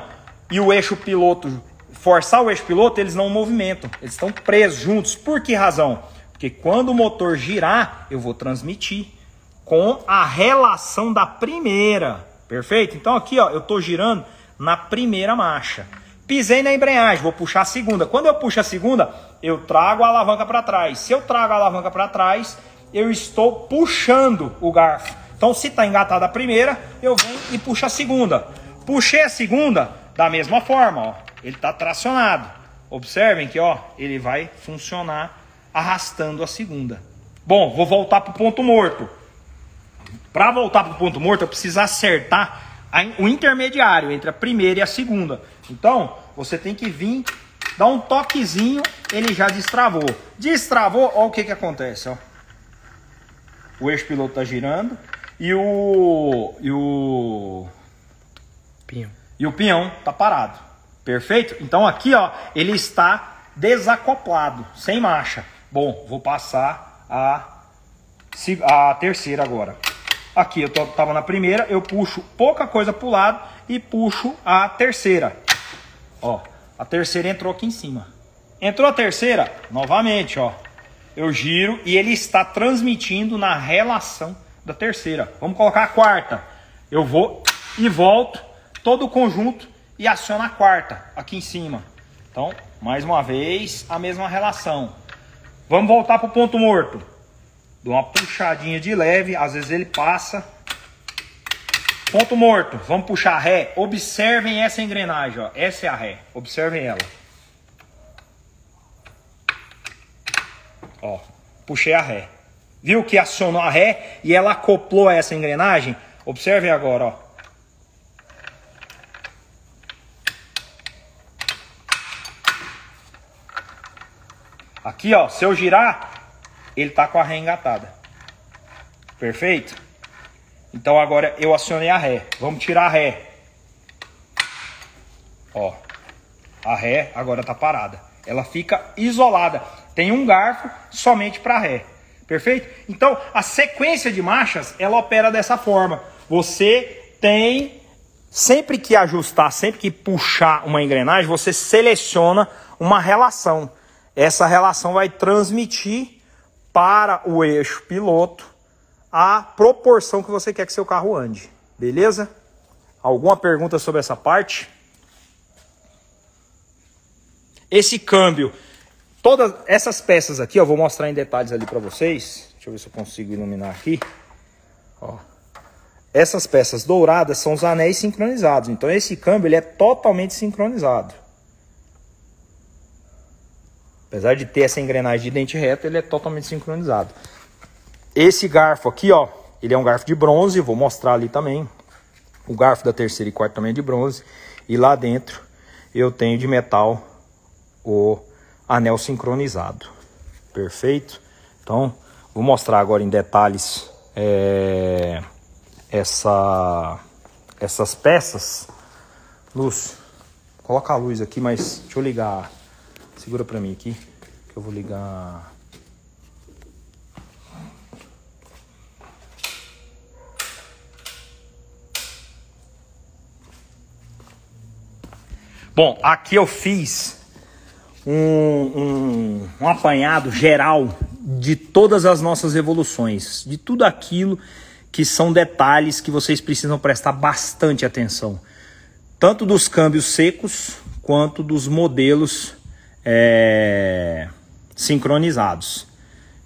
e o eixo piloto, forçar o eixo piloto, eles não movimentam. Eles estão presos juntos. Por que razão? Porque quando o motor girar, eu vou transmitir com a relação da primeira. Perfeito? Então aqui ó, eu estou girando na primeira marcha. Pisei na embreagem, vou puxar a segunda. Quando eu puxo a segunda, eu trago a alavanca para trás. Se eu trago a alavanca para trás, eu estou puxando o garfo. Então, se está engatada a primeira, eu venho e puxo a segunda. Puxei a segunda, da mesma forma, ó, ele está tracionado. Observem que ó, ele vai funcionar arrastando a segunda. Bom, vou voltar para o ponto morto. Para voltar para o ponto morto, eu preciso acertar o intermediário entre a primeira e a segunda. Então, você tem que vir, dar um toquezinho, ele já destravou. Destravou, ó o que, que acontece. Ó. O eixo piloto está girando, e o. E o. Pinhão. E o pinhão tá parado. Perfeito? Então aqui, ó, ele está desacoplado, sem marcha. Bom, vou passar a, a terceira agora. Aqui eu tô, tava na primeira, eu puxo pouca coisa pro lado e puxo a terceira. Ó, a terceira entrou aqui em cima. Entrou a terceira, novamente, ó. Eu giro e ele está transmitindo na relação da terceira. Vamos colocar a quarta. Eu vou e volto todo o conjunto e aciono a quarta aqui em cima. Então, mais uma vez, a mesma relação. Vamos voltar para o ponto morto. Dou uma puxadinha de leve, às vezes ele passa. Ponto morto. Vamos puxar a ré. Observem essa engrenagem, ó. Essa é a ré. Observem ela. Ó, puxei a ré. Viu que acionou a ré e ela acoplou essa engrenagem? Observe agora, ó. Aqui, ó, se eu girar, ele tá com a ré engatada. Perfeito? Então agora eu acionei a ré. Vamos tirar a ré. Ó, a ré agora tá parada. Ela fica isolada. Tem um garfo somente para ré. Perfeito? Então, a sequência de marchas, ela opera dessa forma. Você tem sempre que ajustar, sempre que puxar uma engrenagem, você seleciona uma relação. Essa relação vai transmitir para o eixo piloto a proporção que você quer que seu carro ande. Beleza? Alguma pergunta sobre essa parte? Esse câmbio, todas essas peças aqui, eu vou mostrar em detalhes ali para vocês. Deixa eu ver se eu consigo iluminar aqui. Ó. Essas peças douradas são os anéis sincronizados. Então esse câmbio ele é totalmente sincronizado. Apesar de ter essa engrenagem de dente reto, ele é totalmente sincronizado. Esse garfo aqui, ó, ele é um garfo de bronze, vou mostrar ali também. O garfo da terceira e quarta também é de bronze. E lá dentro eu tenho de metal o anel sincronizado. Perfeito? Então, vou mostrar agora em detalhes é, essa, essas peças. Luz, coloca a luz aqui, mas deixa eu ligar. Segura para mim aqui, que eu vou ligar Bom, aqui eu fiz um, um, um, apanhado geral de todas as nossas evoluções, de tudo aquilo que são detalhes que vocês precisam prestar bastante atenção, tanto dos câmbios secos quanto dos modelos é, sincronizados.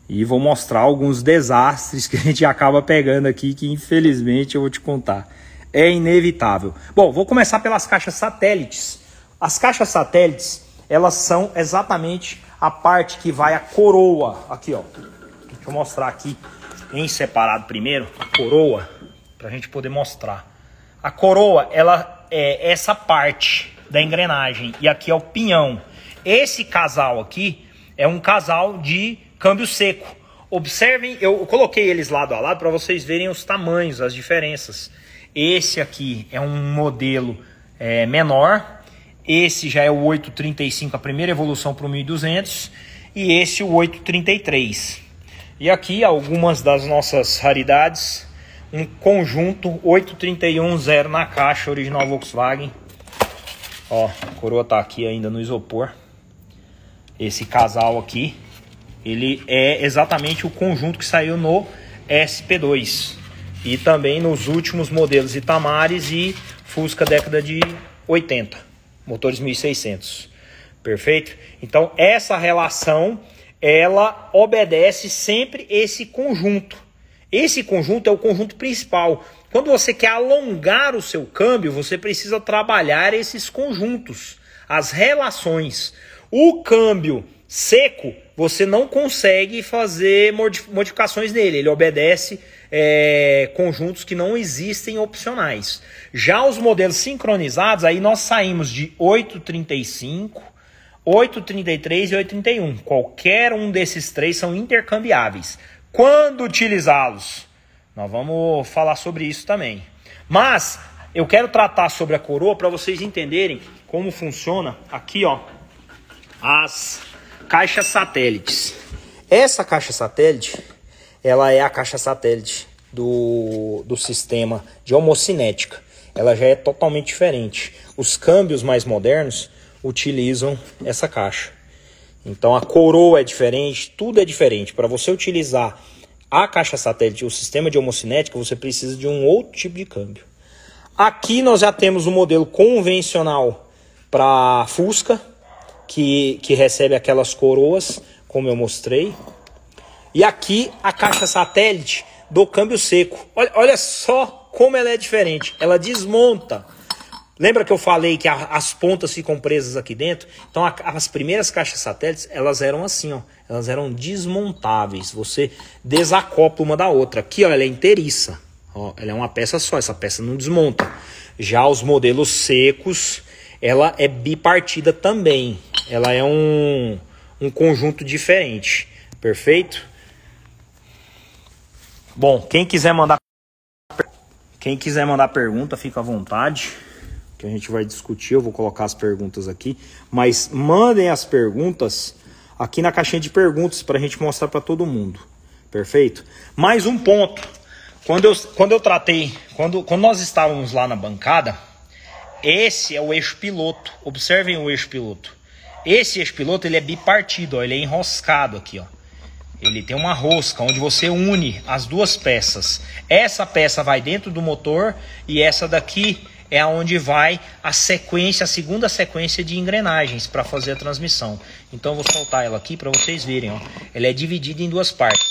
E vou mostrar alguns desastres que a gente acaba pegando aqui, que infelizmente eu vou te contar. É inevitável. Bom, vou começar pelas caixas satélites. As caixas satélites, elas são exatamente a parte que vai a coroa. Aqui, ó. Deixa eu mostrar aqui em separado primeiro a coroa, para a gente poder mostrar. A coroa, ela é essa parte da engrenagem e aqui é o pinhão. Esse casal aqui é um casal de câmbio seco. Observem, eu coloquei eles lado a lado para vocês verem os tamanhos, as diferenças. Esse aqui é um modelo é, menor, esse já é o 835, a primeira evolução para o 1200, e esse o 833. E aqui algumas das nossas raridades, um conjunto 8310 na caixa original Volkswagen. Ó, a coroa tá aqui ainda no isopor. Esse casal aqui, ele é exatamente o conjunto que saiu no SP2 e também nos últimos modelos Itamares e Fusca década de 80 motores 1600. Perfeito? Então, essa relação, ela obedece sempre esse conjunto. Esse conjunto é o conjunto principal. Quando você quer alongar o seu câmbio, você precisa trabalhar esses conjuntos, as relações. O câmbio seco, você não consegue fazer modificações nele, ele obedece é, conjuntos que não existem opcionais. Já os modelos sincronizados, aí nós saímos de 835, 833 e 831. Qualquer um desses três são intercambiáveis. Quando utilizá-los? Nós vamos falar sobre isso também. Mas eu quero tratar sobre a coroa para vocês entenderem como funciona aqui, ó, as caixas satélites. Essa caixa satélite, ela é a caixa satélite do, do sistema de homocinética. Ela já é totalmente diferente. Os câmbios mais modernos utilizam essa caixa. Então a coroa é diferente, tudo é diferente. Para você utilizar a caixa satélite, o sistema de homocinética, você precisa de um outro tipo de câmbio. Aqui nós já temos o um modelo convencional para Fusca, que, que recebe aquelas coroas, como eu mostrei. E aqui a caixa satélite do câmbio seco. Olha, olha só como ela é diferente. Ela desmonta. Lembra que eu falei que a, as pontas ficam presas aqui dentro? Então a, as primeiras caixas satélites, elas eram assim, ó. Elas eram desmontáveis. Você desacopla uma da outra. Aqui, ó, ela é inteiriça. Ó, ela é uma peça só, essa peça não desmonta. Já os modelos secos, ela é bipartida também. Ela é um, um conjunto diferente. Perfeito? Bom, quem quiser mandar quem quiser mandar pergunta, fica à vontade, que a gente vai discutir, eu vou colocar as perguntas aqui, mas mandem as perguntas aqui na caixinha de perguntas para a gente mostrar para todo mundo. Perfeito? Mais um ponto. Quando eu, quando eu tratei, quando, quando nós estávamos lá na bancada, esse é o eixo piloto. Observem o eixo piloto. Esse eixo piloto ele é bipartido, ó, ele é enroscado aqui, ó. Ele tem uma rosca onde você une as duas peças. Essa peça vai dentro do motor e essa daqui é aonde vai a sequência, a segunda sequência de engrenagens para fazer a transmissão. Então vou soltar ela aqui para vocês verem, ó. Ela é dividida em duas partes.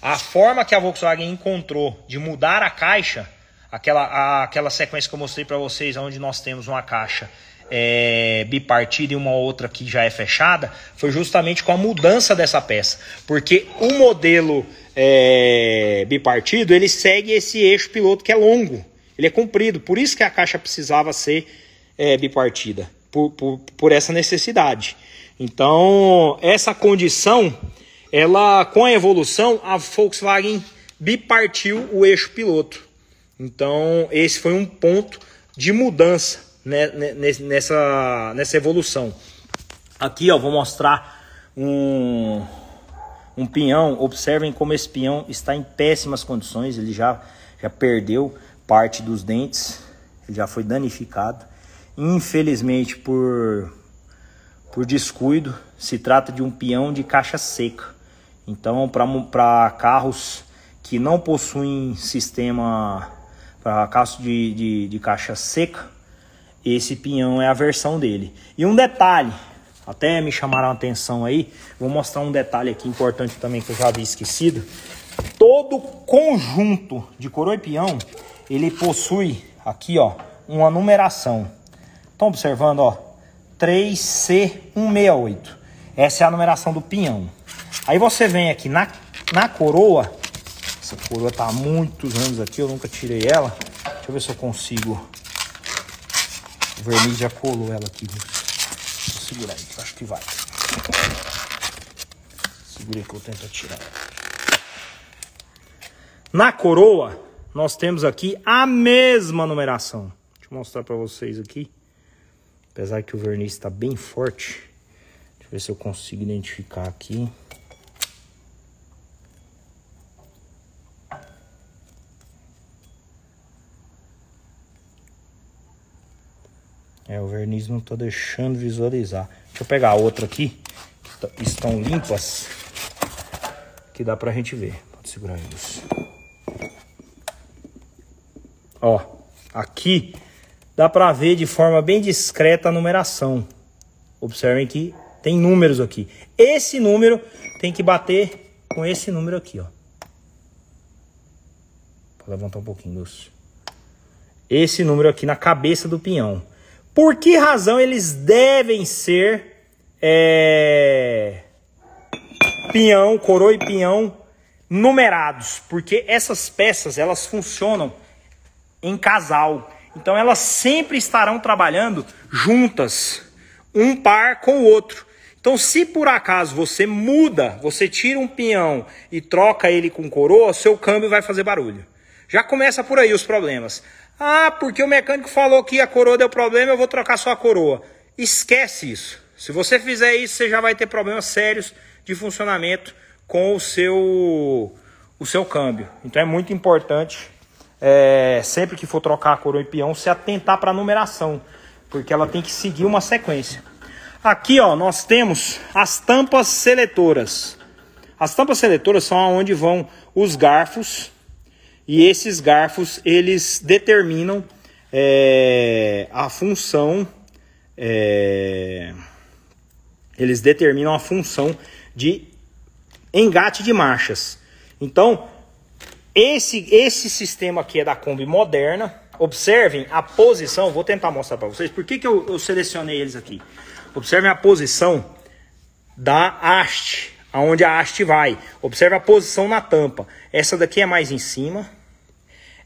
A forma que a Volkswagen encontrou de mudar a caixa, aquela, a, aquela sequência que eu mostrei para vocês, onde nós temos uma caixa é, bipartida e uma outra que já é fechada, foi justamente com a mudança dessa peça. Porque o modelo é, bipartido, ele segue esse eixo piloto que é longo, ele é comprido, por isso que a caixa precisava ser é, bipartida, por, por, por essa necessidade. Então, essa condição, ela com a evolução, a Volkswagen bipartiu o eixo piloto. Então, esse foi um ponto de mudança nessa, nessa evolução. Aqui, ó, vou mostrar um, um pinhão. Observem como esse pinhão está em péssimas condições. Ele já, já perdeu parte dos dentes, ele já foi danificado. Infelizmente, por, por descuido, se trata de um peão de caixa seca. Então, para carros que não possuem sistema para carros de, de, de caixa seca, esse pinhão é a versão dele. E um detalhe, até me chamaram a atenção aí, vou mostrar um detalhe aqui importante também que eu já havia esquecido. Todo conjunto de coroa e peão, ele possui aqui, ó, uma numeração. Estão observando, ó, 3C168. Essa é a numeração do pinhão. Aí você vem aqui na, na coroa, essa coroa tá há muitos anos aqui, eu nunca tirei ela. Deixa eu ver se eu consigo o verniz já colou ela aqui. Vou segurar aí, acho que vai. Segura aí que eu tento tirar. Na coroa, nós temos aqui a mesma numeração. Deixa eu mostrar para vocês aqui. Apesar que o verniz está bem forte. Deixa eu ver se eu consigo identificar aqui. É, o verniz não tá deixando visualizar. Deixa eu pegar outra aqui, que tá, estão limpas, que dá pra gente ver. Pode segurar isso. Ó, aqui dá pra ver de forma bem discreta a numeração. Observem que tem números aqui. Esse número tem que bater com esse número aqui, ó. Vou levantar um pouquinho, Lúcio. Esse número aqui na cabeça do pinhão. Por que razão eles devem ser é, pinhão, coroa e pinhão numerados? Porque essas peças elas funcionam em casal. Então elas sempre estarão trabalhando juntas, um par com o outro. Então, se por acaso você muda, você tira um pinhão e troca ele com coroa, seu câmbio vai fazer barulho. Já começa por aí os problemas. Ah, porque o mecânico falou que a coroa deu problema, eu vou trocar só a coroa. Esquece isso. Se você fizer isso, você já vai ter problemas sérios de funcionamento com o seu, o seu câmbio. Então é muito importante, é, sempre que for trocar a coroa e peão, se atentar para a numeração, porque ela tem que seguir uma sequência. Aqui ó, nós temos as tampas seletoras. As tampas seletoras são onde vão os garfos e esses garfos eles determinam é, a função é, eles determinam a função de engate de marchas. Então esse esse sistema aqui é da Kombi moderna. Observem a posição. Vou tentar mostrar para vocês. Por que, que eu, eu selecionei eles aqui? Observem a posição da haste aonde a haste vai. Observe a posição na tampa. Essa daqui é mais em cima.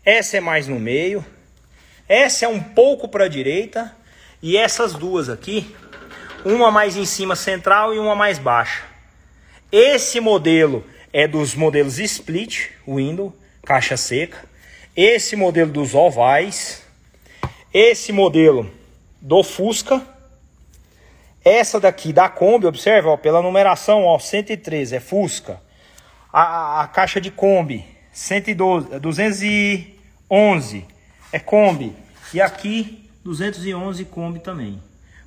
Essa é mais no meio. Essa é um pouco para a direita. E essas duas aqui, uma mais em cima central e uma mais baixa. Esse modelo é dos modelos split window, caixa seca. Esse modelo dos ovais. Esse modelo do Fusca essa daqui da Kombi, observe, ó, pela numeração, ó, 113 é Fusca. A, a, a caixa de Kombi, 112, 211 é Kombi. E aqui 211 Kombi também.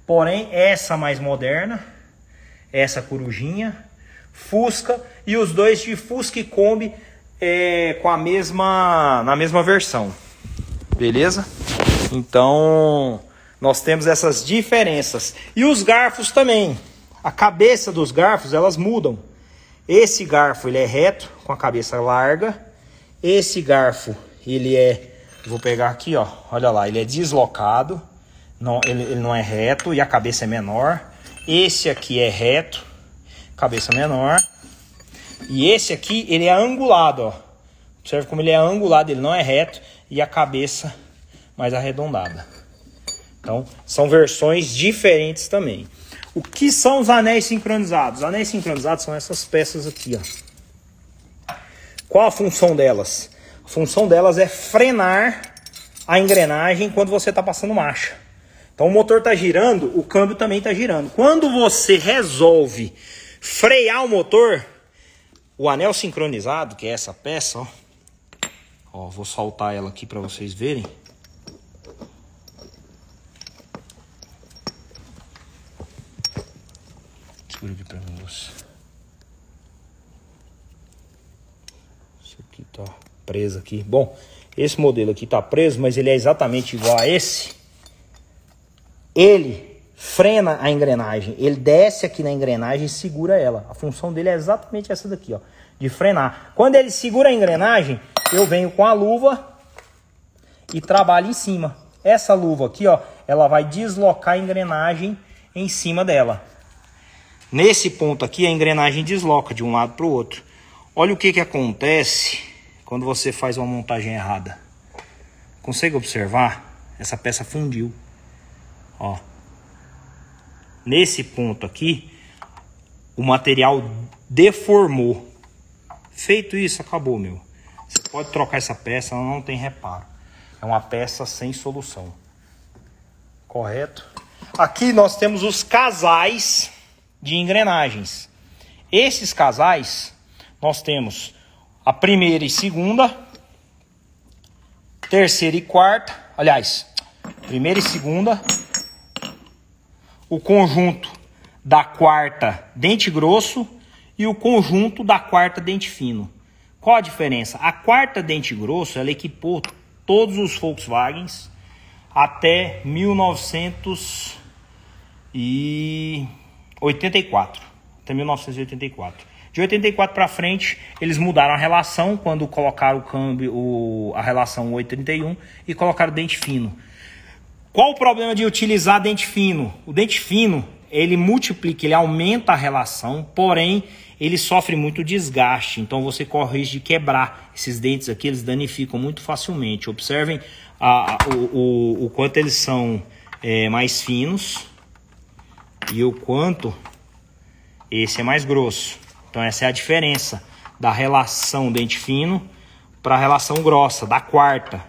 Porém, essa mais moderna, essa corujinha, Fusca e os dois de Fusca e Kombi é, com a mesma na mesma versão. Beleza? Então, nós temos essas diferenças. E os garfos também. A cabeça dos garfos, elas mudam. Esse garfo, ele é reto, com a cabeça larga. Esse garfo, ele é... Vou pegar aqui, ó. Olha lá, ele é deslocado. Não, ele, ele não é reto e a cabeça é menor. Esse aqui é reto, cabeça menor. E esse aqui, ele é angulado, ó. Observe como ele é angulado, ele não é reto e a cabeça mais arredondada. Então, são versões diferentes também. O que são os anéis sincronizados? Os anéis sincronizados são essas peças aqui, ó. Qual a função delas? A função delas é frenar a engrenagem quando você está passando marcha. Então o motor está girando, o câmbio também está girando. Quando você resolve frear o motor, o anel sincronizado, que é essa peça, ó, ó vou soltar ela aqui para vocês verem. Segura aqui pra você. Isso aqui tá preso aqui. Bom, esse modelo aqui tá preso, mas ele é exatamente igual a esse. Ele frena a engrenagem, ele desce aqui na engrenagem e segura ela. A função dele é exatamente essa daqui, ó, de frenar. Quando ele segura a engrenagem, eu venho com a luva e trabalho em cima. Essa luva aqui, ó, ela vai deslocar a engrenagem em cima dela. Nesse ponto aqui, a engrenagem desloca de um lado para o outro. Olha o que, que acontece quando você faz uma montagem errada. Consegue observar? Essa peça fundiu. Ó. Nesse ponto aqui, o material deformou. Feito isso, acabou, meu. Você pode trocar essa peça, ela não tem reparo. É uma peça sem solução. Correto? Aqui nós temos os casais de engrenagens. Esses casais, nós temos a primeira e segunda, terceira e quarta, aliás, primeira e segunda, o conjunto da quarta dente grosso e o conjunto da quarta dente fino. Qual a diferença? A quarta dente grosso ela equipou todos os Volkswagens até 1900 e 84, até 1984. De 84 para frente, eles mudaram a relação quando colocaram o câmbio, o, a relação 831 e colocaram dente fino. Qual o problema de utilizar dente fino? O dente fino, ele multiplica, ele aumenta a relação, porém ele sofre muito desgaste, então você corre de quebrar esses dentes aqui, eles danificam muito facilmente. Observem a, a, o, o, o, quanto eles são é, mais finos, e o quanto esse é mais grosso. Então essa é a diferença da relação dente fino para a relação grossa, da quarta.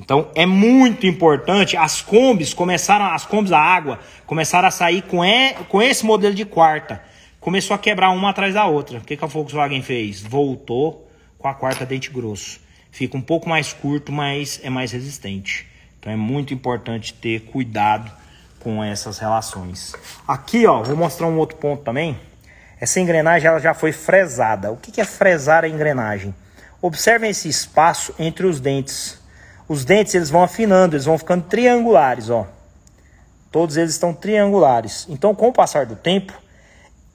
Então é muito importante, as combis começaram, as combis da água começaram a sair com, e, com esse modelo de quarta. Começou a quebrar uma atrás da outra. O que, que a Volkswagen fez? Voltou com a quarta dente grosso. Fica um pouco mais curto, mas é mais resistente. Então é muito importante ter cuidado com essas relações. Aqui, ó, vou mostrar um outro ponto também. Essa engrenagem ela já foi fresada. O que é fresar a engrenagem? Observem esse espaço entre os dentes. Os dentes eles vão afinando, eles vão ficando triangulares, ó. Todos eles estão triangulares. Então, com o passar do tempo,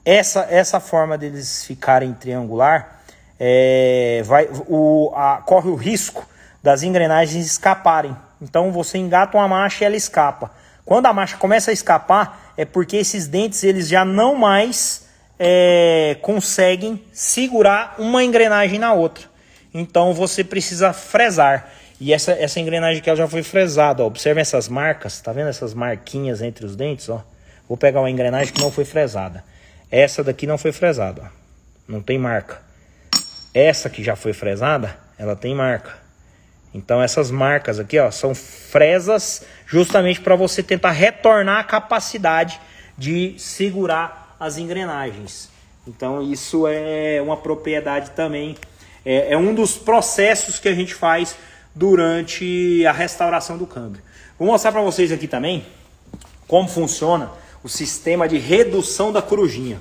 essa essa forma deles ficarem triangular é, vai o a, corre o risco das engrenagens escaparem. Então, você engata uma marcha e ela escapa. Quando a marcha começa a escapar, é porque esses dentes eles já não mais é, conseguem segurar uma engrenagem na outra. Então você precisa fresar. E essa, essa engrenagem aqui ela já foi fresada. Ó. Observe essas marcas, tá vendo essas marquinhas entre os dentes? Ó? Vou pegar uma engrenagem que não foi fresada. Essa daqui não foi fresada, ó. não tem marca. Essa que já foi fresada, ela tem marca. Então essas marcas aqui, ó, são fresas justamente para você tentar retornar a capacidade de segurar as engrenagens. Então isso é uma propriedade também, é, é um dos processos que a gente faz durante a restauração do câmbio. Vou mostrar para vocês aqui também como funciona o sistema de redução da corujinha.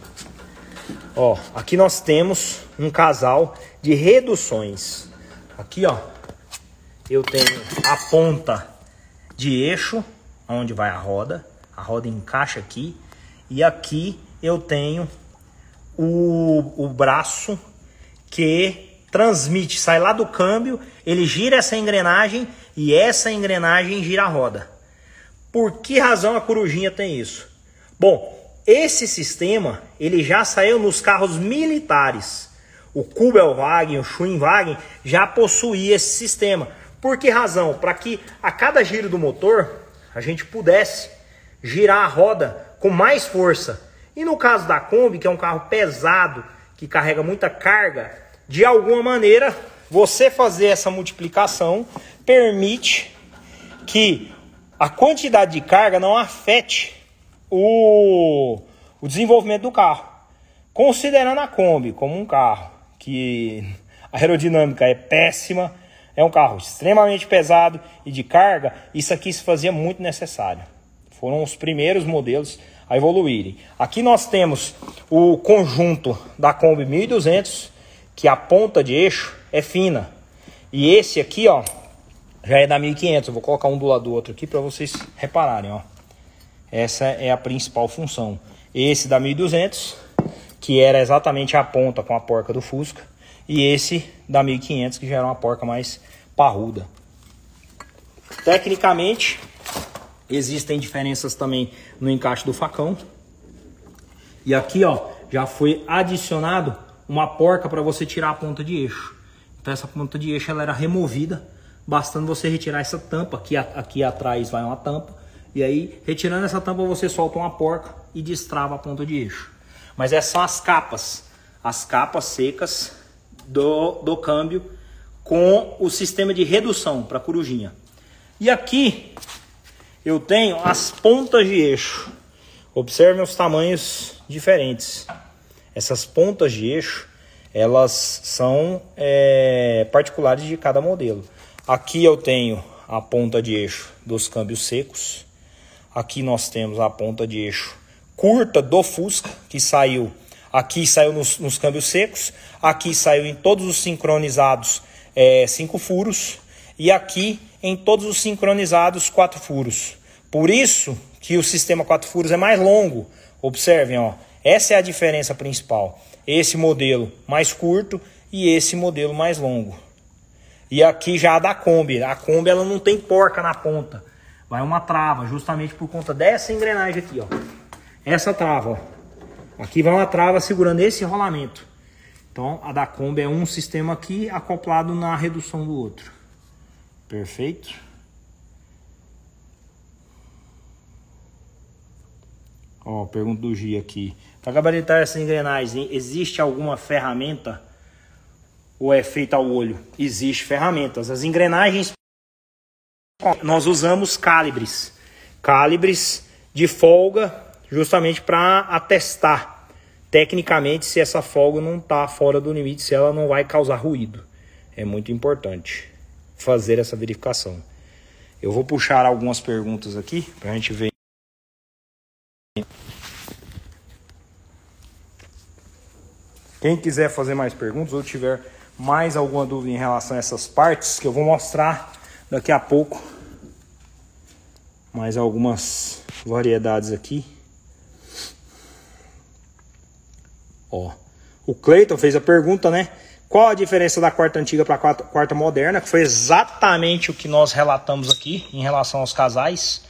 Ó, aqui nós temos um casal de reduções. Aqui, ó, eu tenho a ponta de eixo, onde vai a roda. A roda encaixa aqui. E aqui eu tenho o, o braço que transmite, sai lá do câmbio, ele gira essa engrenagem e essa engrenagem gira a roda. Por que razão a corujinha tem isso? Bom, esse sistema ele já saiu nos carros militares. O Kubelwagen, o Schwinwagen já possuía esse sistema. Por que razão? Para que a cada giro do motor a gente pudesse girar a roda com mais força. E no caso da Kombi, que é um carro pesado, que carrega muita carga, de alguma maneira você fazer essa multiplicação permite que a quantidade de carga não afete o, o desenvolvimento do carro. Considerando a Kombi como um carro que a aerodinâmica é péssima, é um carro extremamente pesado e de carga, isso aqui se fazia muito necessário. Foram os primeiros modelos a evoluírem. Aqui nós temos o conjunto da Kombi 1200, que a ponta de eixo é fina. E esse aqui, ó, já é da 1500. Eu vou colocar um do lado do outro aqui para vocês repararem, ó. Essa é a principal função. Esse da 1200, que era exatamente a ponta com a porca do Fusca, e esse da 1500, que já era uma porca mais parruda. Tecnicamente, existem diferenças também no encaixe do facão. E aqui, ó, já foi adicionado uma porca para você tirar a ponta de eixo. Então essa ponta de eixo ela era removida, bastando você retirar essa tampa, aqui, aqui atrás vai uma tampa, e aí retirando essa tampa você solta uma porca e destrava a ponta de eixo. Mas essas são as capas, as capas secas do, do câmbio com o sistema de redução para corujinha. E aqui eu tenho as pontas de eixo. Observem os tamanhos diferentes. Essas pontas de eixo, elas são é, particulares de cada modelo. Aqui eu tenho a ponta de eixo dos câmbios secos. Aqui nós temos a ponta de eixo curta do Fusca, que saiu. Aqui saiu nos, nos câmbios secos. Aqui saiu em todos os sincronizados é, cinco furos. E aqui em todos os sincronizados quatro furos. Por isso que o sistema quatro furos é mais longo. Observem, ó. Essa é a diferença principal. Esse modelo mais curto e esse modelo mais longo. E aqui já a da Kombi. A Kombi ela não tem porca na ponta. Vai uma trava, justamente por conta dessa engrenagem aqui, ó. Essa trava, ó. Aqui vai uma trava segurando esse rolamento. Então a da Kombi é um sistema aqui acoplado na redução do outro. Perfeito? Ó, pergunta do Gia aqui. Para gabaritar essa engrenagem, existe alguma ferramenta ou é feita ao olho? Existe ferramentas. As engrenagens nós usamos calibres. Calibres de folga justamente para atestar tecnicamente se essa folga não está fora do limite, se ela não vai causar ruído. É muito importante fazer essa verificação. Eu vou puxar algumas perguntas aqui para a gente ver. Quem quiser fazer mais perguntas ou tiver mais alguma dúvida em relação a essas partes, que eu vou mostrar daqui a pouco mais algumas variedades aqui. Ó, o Cleiton fez a pergunta, né? Qual a diferença da quarta antiga para a quarta, quarta moderna? Que foi exatamente o que nós relatamos aqui em relação aos casais.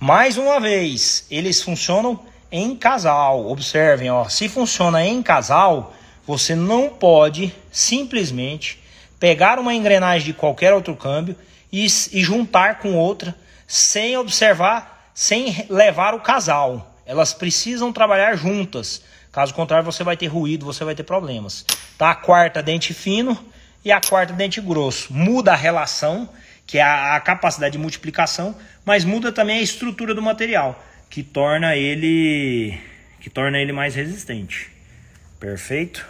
Mais uma vez, eles funcionam em casal. Observem, ó, se funciona em casal, você não pode simplesmente pegar uma engrenagem de qualquer outro câmbio e, e juntar com outra sem observar, sem levar o casal. Elas precisam trabalhar juntas. Caso contrário, você vai ter ruído, você vai ter problemas. Tá? A quarta dente fino e a quarta dente grosso. Muda a relação, que é a, a capacidade de multiplicação, mas muda também a estrutura do material, que torna ele que torna ele mais resistente. Perfeito?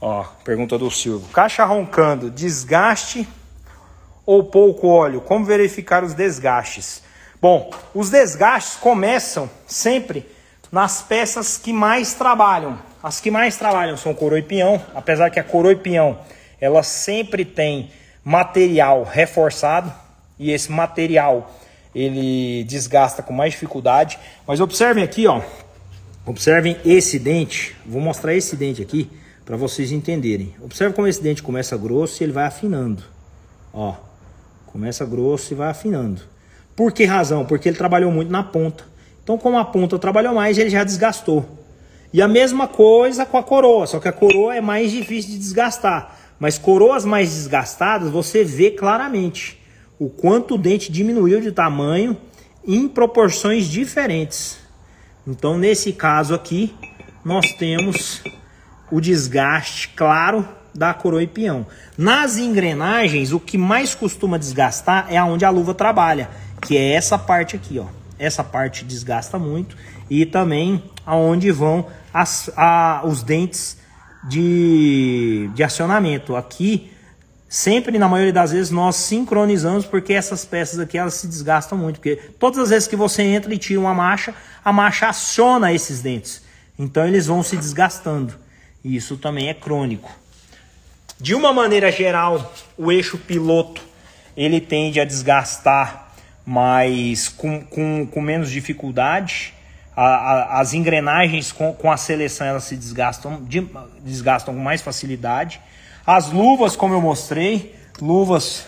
Ó, pergunta do Silvio. Caixa roncando, desgaste ou pouco óleo? Como verificar os desgastes? Bom, os desgastes começam sempre nas peças que mais trabalham. As que mais trabalham são coroa e pinhão, apesar que a coroa e pinhão ela sempre tem material reforçado e esse material ele desgasta com mais dificuldade. Mas observem aqui, ó, observem esse dente. Vou mostrar esse dente aqui para vocês entenderem. Observe como esse dente começa grosso e ele vai afinando. Ó, começa grosso e vai afinando. Por que razão? Porque ele trabalhou muito na ponta. Então, como a ponta trabalhou mais, ele já desgastou. E a mesma coisa com a coroa, só que a coroa é mais difícil de desgastar. Mas coroas mais desgastadas, você vê claramente o quanto o dente diminuiu de tamanho em proporções diferentes. Então, nesse caso aqui, nós temos o desgaste claro da coroa e peão. Nas engrenagens, o que mais costuma desgastar é onde a luva trabalha, que é essa parte aqui, ó. Essa parte desgasta muito e também aonde vão as, a, os dentes de, de acionamento. Aqui, sempre, na maioria das vezes, nós sincronizamos porque essas peças aqui elas se desgastam muito. Porque todas as vezes que você entra e tira uma marcha, a marcha aciona esses dentes. Então eles vão se desgastando. E isso também é crônico. De uma maneira geral, o eixo piloto ele tende a desgastar mas com, com, com menos dificuldade. A, a, as engrenagens com, com a seleção elas se desgastam, de, desgastam com mais facilidade. As luvas, como eu mostrei, luvas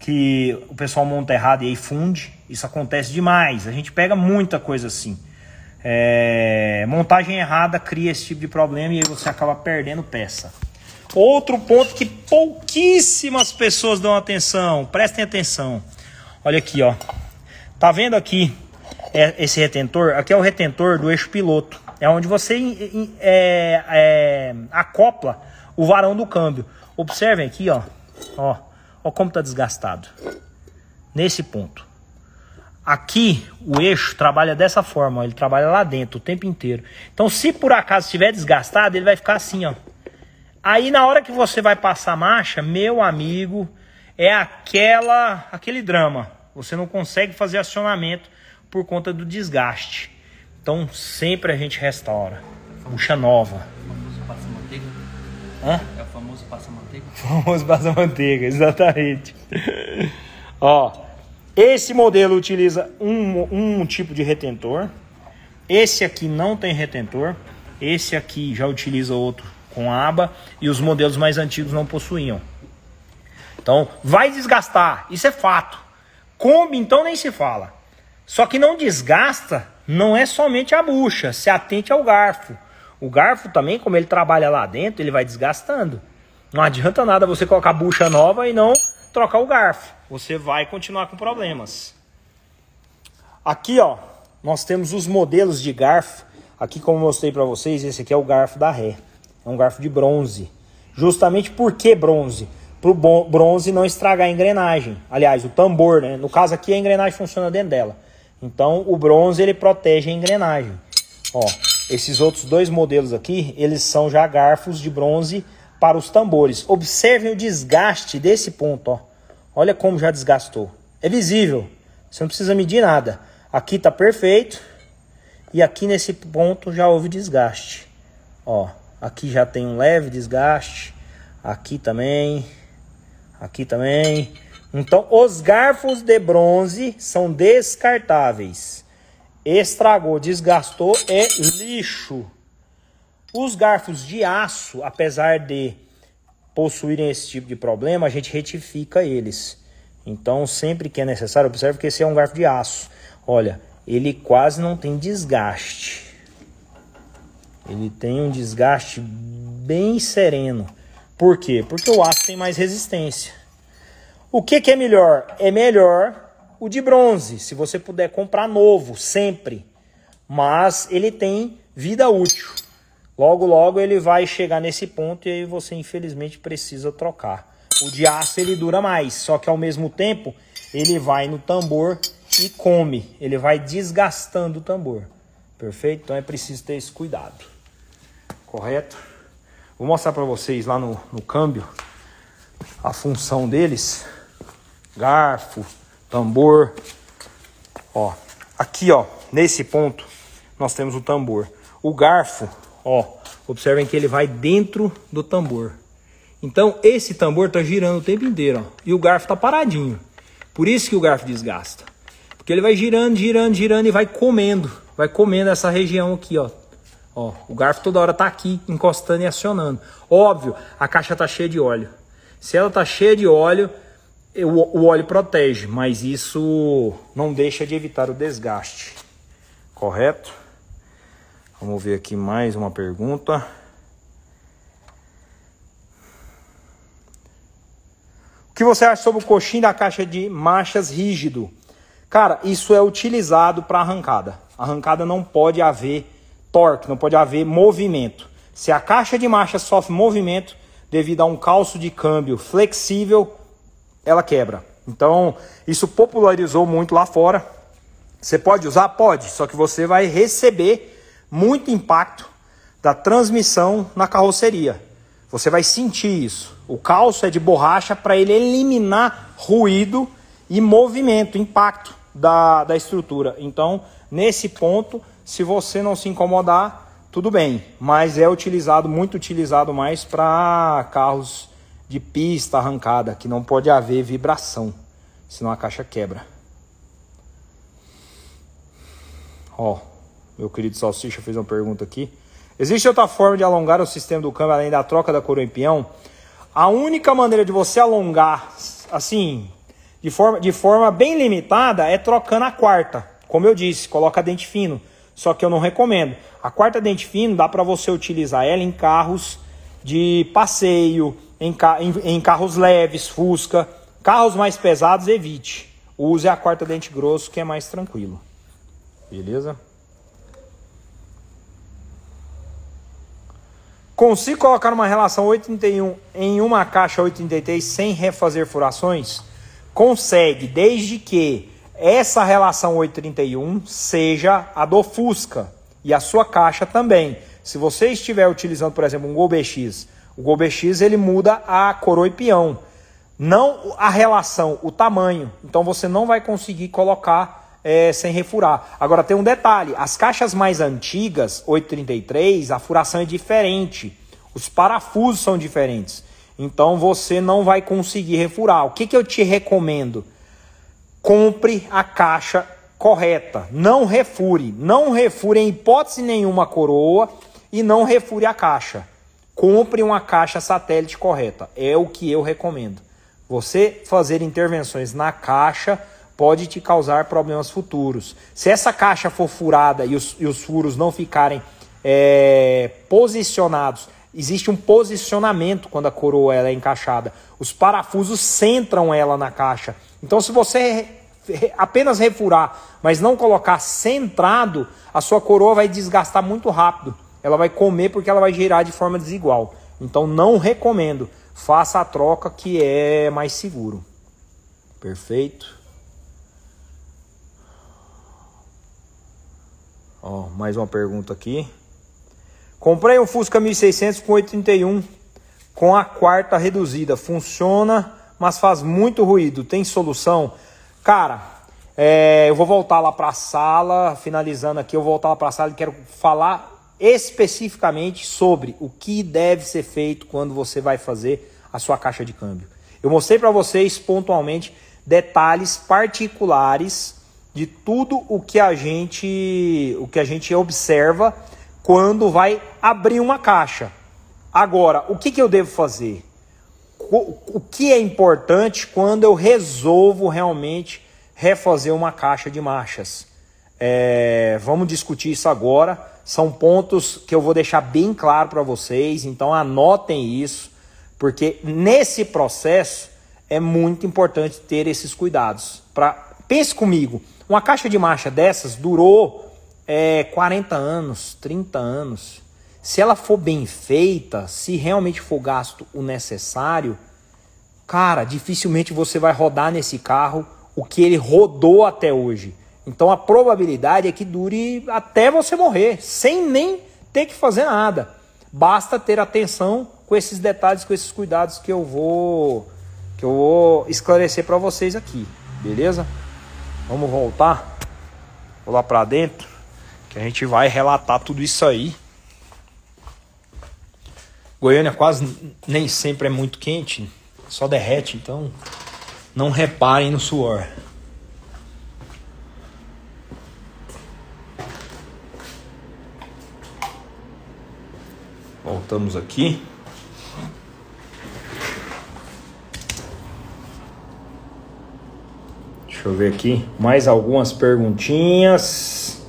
que o pessoal monta errado e aí funde. Isso acontece demais. A gente pega muita coisa assim. É, montagem errada cria esse tipo de problema e aí você acaba perdendo peça. Outro ponto que pouquíssimas pessoas dão atenção, prestem atenção. Olha aqui, ó. Tá vendo aqui é, esse retentor? Aqui é o retentor do eixo piloto. É onde você é, é, acopla o varão do câmbio. Observem aqui, ó. Ó, ó como tá desgastado. Nesse ponto. Aqui o eixo trabalha dessa forma, ó, ele trabalha lá dentro o tempo inteiro. Então, se por acaso estiver desgastado, ele vai ficar assim, ó. Aí na hora que você vai passar a marcha, meu amigo, é aquela aquele drama. Você não consegue fazer acionamento por conta do desgaste. Então sempre a gente restaura. Bucha nova. O famoso passa-manteiga? Hã? É o famoso passa-manteiga? O famoso passa-manteiga, exatamente. Ó, esse modelo utiliza um, um tipo de retentor. Esse aqui não tem retentor. Esse aqui já utiliza outro com aba. E os modelos mais antigos não possuíam. Então, vai desgastar, isso é fato. Kombi, então, nem se fala. Só que não desgasta, não é somente a bucha, se atente ao garfo. O garfo também, como ele trabalha lá dentro, ele vai desgastando. Não adianta nada você colocar bucha nova e não trocar o garfo. Você vai continuar com problemas. Aqui, ó, nós temos os modelos de garfo. Aqui, como eu mostrei para vocês, esse aqui é o garfo da ré. É um garfo de bronze. Justamente por que bronze? Para o bronze não estragar a engrenagem. Aliás, o tambor, né? No caso aqui, a engrenagem funciona dentro dela. Então, o bronze ele protege a engrenagem. Ó, esses outros dois modelos aqui, eles são já garfos de bronze para os tambores. Observem o desgaste desse ponto, ó. Olha como já desgastou. É visível. Você não precisa medir nada. Aqui está perfeito. E aqui nesse ponto já houve desgaste. Ó, aqui já tem um leve desgaste. Aqui também. Aqui também. Então, os garfos de bronze são descartáveis. Estragou, desgastou, é lixo. Os garfos de aço, apesar de possuírem esse tipo de problema, a gente retifica eles. Então, sempre que é necessário, observe que esse é um garfo de aço. Olha, ele quase não tem desgaste. Ele tem um desgaste bem sereno. Por quê? Porque o aço tem mais resistência. O que, que é melhor? É melhor o de bronze, se você puder comprar novo, sempre. Mas ele tem vida útil. Logo, logo ele vai chegar nesse ponto e aí você infelizmente precisa trocar. O de aço ele dura mais, só que ao mesmo tempo ele vai no tambor e come. Ele vai desgastando o tambor. Perfeito? Então é preciso ter esse cuidado. Correto? Vou mostrar para vocês lá no, no câmbio a função deles. garfo, tambor. Ó, aqui ó, nesse ponto nós temos o tambor. O garfo, ó, observem que ele vai dentro do tambor. Então esse tambor está girando o tempo inteiro, ó, e o garfo está paradinho. Por isso que o garfo desgasta. Porque ele vai girando, girando, girando e vai comendo, vai comendo essa região aqui, ó. Ó, o garfo toda hora tá aqui encostando e acionando. Óbvio, a caixa tá cheia de óleo. Se ela tá cheia de óleo, o, o óleo protege, mas isso não deixa de evitar o desgaste. Correto? Vamos ver aqui mais uma pergunta. O que você acha sobre o coxinho da caixa de marchas rígido? Cara, isso é utilizado para arrancada. Arrancada não pode haver torque, não pode haver movimento. Se a caixa de marcha sofre movimento devido a um calço de câmbio flexível, ela quebra. Então, isso popularizou muito lá fora. Você pode usar? Pode, só que você vai receber muito impacto da transmissão na carroceria. Você vai sentir isso. O calço é de borracha para ele eliminar ruído e movimento, impacto da, da estrutura. Então, nesse ponto, se você não se incomodar, tudo bem. Mas é utilizado, muito utilizado mais para carros de pista arrancada, que não pode haver vibração, senão a caixa quebra. Ó, meu querido Salsicha fez uma pergunta aqui. Existe outra forma de alongar o sistema do câmbio além da troca da coroa em peão? A única maneira de você alongar, assim, de forma, de forma bem limitada, é trocando a quarta. Como eu disse, coloca dente fino. Só que eu não recomendo. A quarta dente fino dá para você utilizar ela em carros de passeio, em, em, em carros leves, Fusca. Carros mais pesados, evite. Use a quarta dente grosso, que é mais tranquilo. Beleza? Consigo colocar uma relação 831 em uma caixa 833 sem refazer furações? Consegue, desde que essa relação 831 seja a do Fusca e a sua caixa também. Se você estiver utilizando, por exemplo, um Gol BX, o Gol BX ele muda a coroa e peão, não a relação, o tamanho. Então você não vai conseguir colocar é, sem refurar. Agora tem um detalhe: as caixas mais antigas, 833, a furação é diferente, os parafusos são diferentes. Então você não vai conseguir refurar. O que, que eu te recomendo? Compre a caixa correta. Não refure. Não refure em hipótese nenhuma a coroa e não refure a caixa. Compre uma caixa satélite correta. É o que eu recomendo. Você fazer intervenções na caixa pode te causar problemas futuros. Se essa caixa for furada e os, e os furos não ficarem é, posicionados existe um posicionamento quando a coroa é encaixada. Os parafusos centram ela na caixa. Então, se você apenas refurar, mas não colocar centrado, a sua coroa vai desgastar muito rápido. Ela vai comer porque ela vai girar de forma desigual. Então, não recomendo. Faça a troca que é mais seguro. Perfeito. Ó, mais uma pergunta aqui. Comprei um Fusca 1600 com 831 com a quarta reduzida. Funciona, mas faz muito ruído. Tem solução? Cara, é, eu vou voltar lá para a sala, finalizando aqui, eu vou voltar lá para a sala e quero falar especificamente sobre o que deve ser feito quando você vai fazer a sua caixa de câmbio. Eu mostrei para vocês pontualmente detalhes particulares de tudo o que a gente o que a gente observa quando vai abrir uma caixa. Agora, o que, que eu devo fazer? O, que é importante quando eu resolvo realmente refazer uma caixa de marchas? É, vamos discutir isso agora. São pontos que eu vou deixar bem claro para vocês, então anotem isso, porque nesse processo é muito importante ter esses cuidados. Pra, pense comigo, uma caixa de marcha dessas durou é, 40 anos, 30 anos, se ela for bem feita, se realmente for gasto o necessário, cara, dificilmente você vai rodar nesse carro o que ele rodou até hoje. Então a probabilidade é que dure até você morrer, sem nem ter que fazer nada. Basta ter atenção com esses detalhes, com esses cuidados que eu vou que eu vou esclarecer para vocês aqui, beleza? Vamos voltar, vou lá para dentro, que a gente vai relatar tudo isso aí. Goiânia quase nem sempre é muito quente, só derrete, então não reparem no suor. Voltamos aqui. Deixa eu ver aqui mais algumas perguntinhas.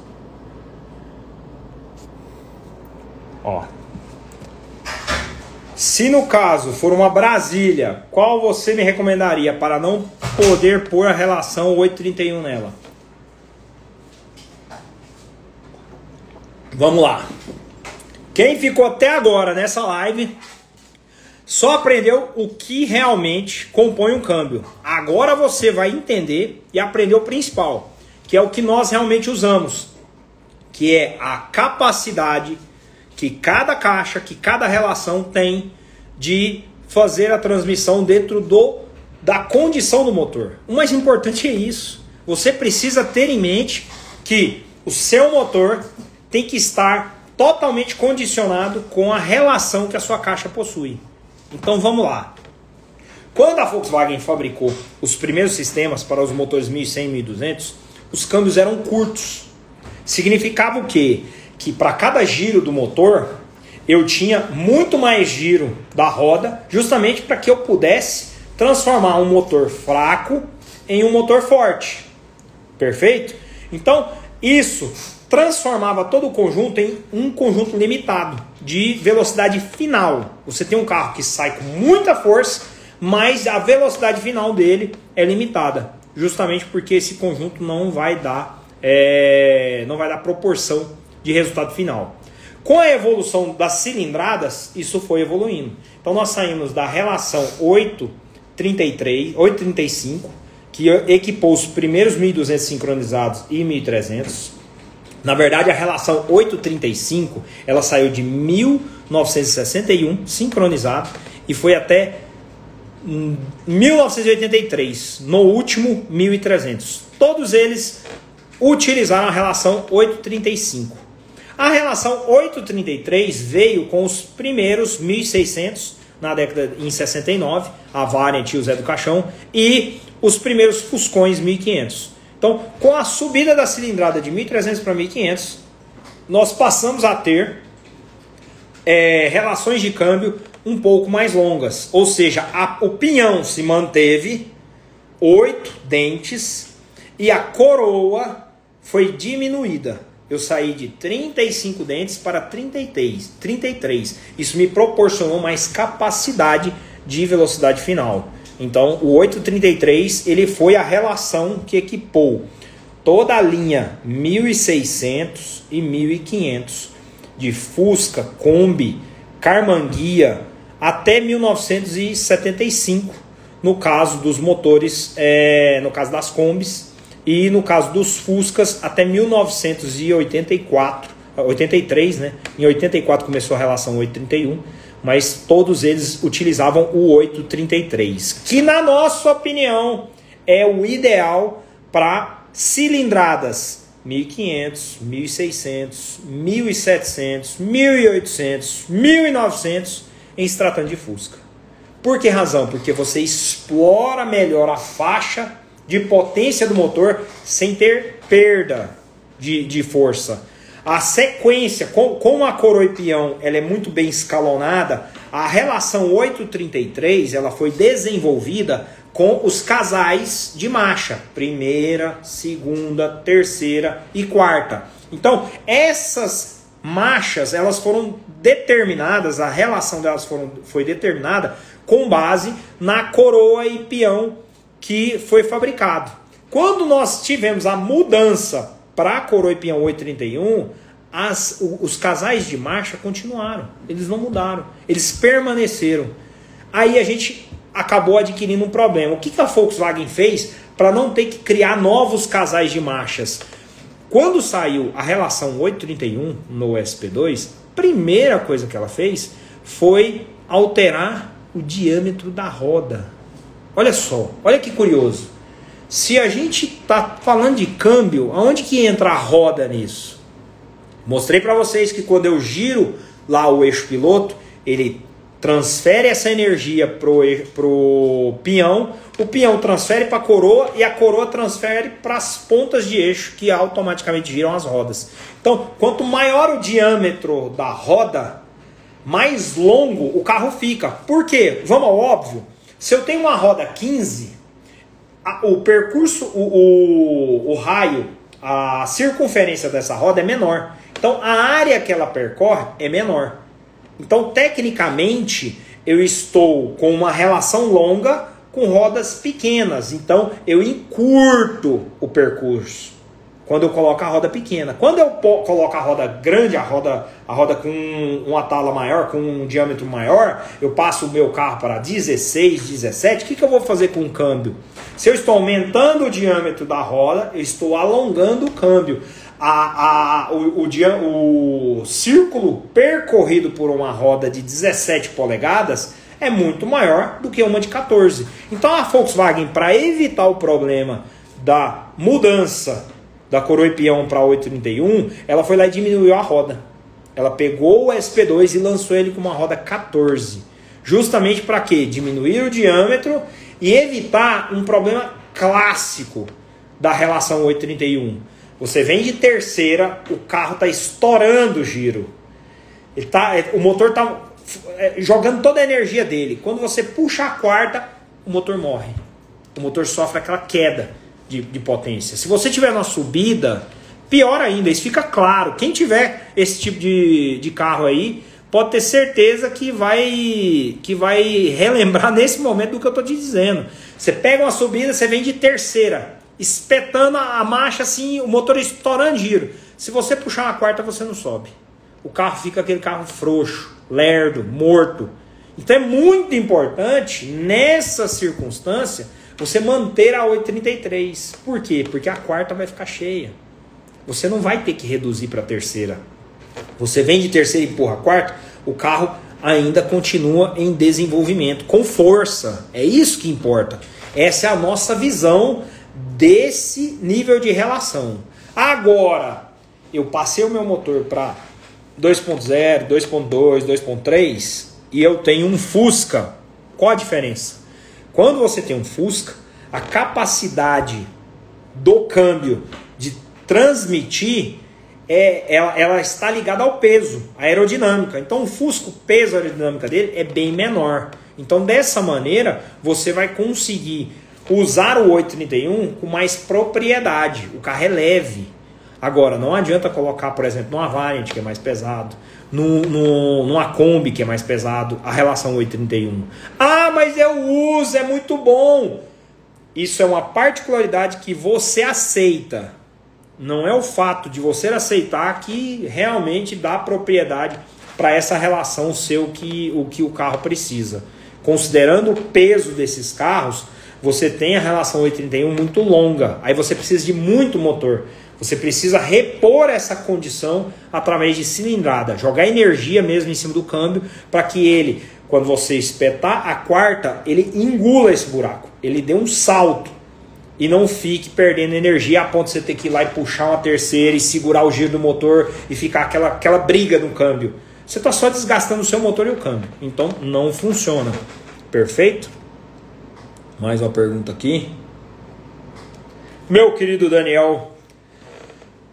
Ó. Se no caso for uma Brasília, qual você me recomendaria para não poder pôr a relação 831 nela? Vamos lá. Quem ficou até agora nessa live só aprendeu o que realmente compõe um câmbio. Agora você vai entender e aprender o principal, que é o que nós realmente usamos, que é a capacidade que cada caixa, que cada relação tem de fazer a transmissão dentro do da condição do motor. O mais importante é isso. Você precisa ter em mente que o seu motor tem que estar totalmente condicionado com a relação que a sua caixa possui. Então vamos lá. Quando a Volkswagen fabricou os primeiros sistemas para os motores 1100 e 1200, os câmbios eram curtos. Significava o quê? Que para cada giro do motor, eu tinha muito mais giro da roda, justamente para que eu pudesse transformar um motor fraco em um motor forte. Perfeito? Então, isso transformava todo o conjunto em um conjunto limitado de velocidade final. Você tem um carro que sai com muita força, mas a velocidade final dele é limitada, justamente porque esse conjunto não vai dar é, não vai dar proporção de resultado final. Com a evolução das cilindradas, isso foi evoluindo. Então nós saímos da relação 833, 835, que equipou os primeiros 1200 sincronizados e 1300 na verdade, a relação 835 ela saiu de 1961 sincronizado e foi até 1983, no último 1300. Todos eles utilizaram a relação 835. A relação 833 veio com os primeiros 1600 na década em 69, a Variant e o Zé do Caixão e os primeiros Fuscões 1500. Então, com a subida da cilindrada de 1.300 para 1.500, nós passamos a ter é, relações de câmbio um pouco mais longas. Ou seja, a, o pinhão se manteve, oito dentes, e a coroa foi diminuída. Eu saí de 35 dentes para 33, 33. Isso me proporcionou mais capacidade de velocidade final. Então, o 833 ele foi a relação que equipou toda a linha 1600 e 1500 de Fusca, Kombi, Carmanguia até 1975 no caso dos motores, é, no caso das Kombis e no caso dos Fuscas até 1984, 83, né? Em 84 começou a relação 831 mas todos eles utilizavam o 833, que na nossa opinião é o ideal para cilindradas 1500, 1600, 1700, 1800, 1900 em se tratando de Fusca. Por que razão? Porque você explora melhor a faixa de potência do motor sem ter perda de, de força. A sequência, com, com a coroa e peão, ela é muito bem escalonada. A relação 833 ela foi desenvolvida com os casais de marcha, primeira, segunda, terceira e quarta. Então, essas marchas, elas foram determinadas, a relação delas foram, foi determinada com base na coroa e peão que foi fabricado. Quando nós tivemos a mudança para a peão 831, as, os casais de marcha continuaram. Eles não mudaram. Eles permaneceram. Aí a gente acabou adquirindo um problema. O que, que a Volkswagen fez para não ter que criar novos casais de marchas? Quando saiu a relação 831 no SP2, primeira coisa que ela fez foi alterar o diâmetro da roda. Olha só, olha que curioso. Se a gente está falando de câmbio, aonde que entra a roda nisso? Mostrei para vocês que quando eu giro lá o eixo piloto, ele transfere essa energia pro, pro peão, o peão transfere para a coroa e a coroa transfere para as pontas de eixo que automaticamente giram as rodas. Então, quanto maior o diâmetro da roda, mais longo o carro fica. Por quê? Vamos ao óbvio. Se eu tenho uma roda 15, a, o percurso, o, o, o raio, a circunferência dessa roda é menor. Então a área que ela percorre é menor. Então, tecnicamente, eu estou com uma relação longa com rodas pequenas. Então, eu encurto o percurso quando eu coloco a roda pequena. Quando eu coloco a roda grande, a roda, a roda com uma tala maior, com um diâmetro maior, eu passo o meu carro para 16, 17. O que, que eu vou fazer com o câmbio? Se eu estou aumentando o diâmetro da roda, eu estou alongando o câmbio a, a, o, o, o círculo percorrido por uma roda de 17 polegadas é muito maior do que uma de 14. Então a Volkswagen, para evitar o problema da mudança da coroa e peão para 831, ela foi lá e diminuiu a roda. Ela pegou o SP2 e lançou ele com uma roda 14. Justamente para quê? Diminuir o diâmetro e evitar um problema clássico da relação 831 você vem de terceira, o carro está estourando o giro. Ele tá, o motor está é, jogando toda a energia dele. Quando você puxa a quarta, o motor morre. O motor sofre aquela queda de, de potência. Se você tiver na subida, pior ainda, isso fica claro. Quem tiver esse tipo de, de carro aí, pode ter certeza que vai que vai relembrar nesse momento do que eu estou te dizendo. Você pega uma subida, você vem de terceira espetando a marcha assim, o motor estourando giro. Se você puxar uma quarta, você não sobe. O carro fica aquele carro frouxo, lerdo, morto. Então é muito importante, nessa circunstância, você manter a 833. Por quê? Porque a quarta vai ficar cheia. Você não vai ter que reduzir para a terceira. Você vem de terceira e empurra a quarta, o carro ainda continua em desenvolvimento, com força. É isso que importa. Essa é a nossa visão desse nível de relação. Agora, eu passei o meu motor para 2.0, 2.2, 2.3 e eu tenho um Fusca. Qual a diferença? Quando você tem um Fusca, a capacidade do câmbio de transmitir é, ela, ela, está ligada ao peso, à aerodinâmica. Então o Fusca, o peso aerodinâmica dele é bem menor. Então dessa maneira você vai conseguir usar o 831 com mais propriedade. O carro é leve. Agora, não adianta colocar, por exemplo, numa Variant, que é mais pesado, no, no, numa Kombi, que é mais pesado, a relação 831. Ah, mas eu uso, é muito bom. Isso é uma particularidade que você aceita. Não é o fato de você aceitar que realmente dá propriedade para essa relação seu que o que o carro precisa. Considerando o peso desses carros, você tem a relação 831 muito longa. Aí você precisa de muito motor. Você precisa repor essa condição através de cilindrada, jogar energia mesmo em cima do câmbio para que ele, quando você espetar a quarta, ele engula esse buraco. Ele dê um salto e não fique perdendo energia a ponto de você ter que ir lá e puxar uma terceira e segurar o giro do motor e ficar aquela, aquela briga no câmbio. Você está só desgastando o seu motor e o câmbio. Então não funciona. Perfeito? Mais uma pergunta aqui. Meu querido Daniel,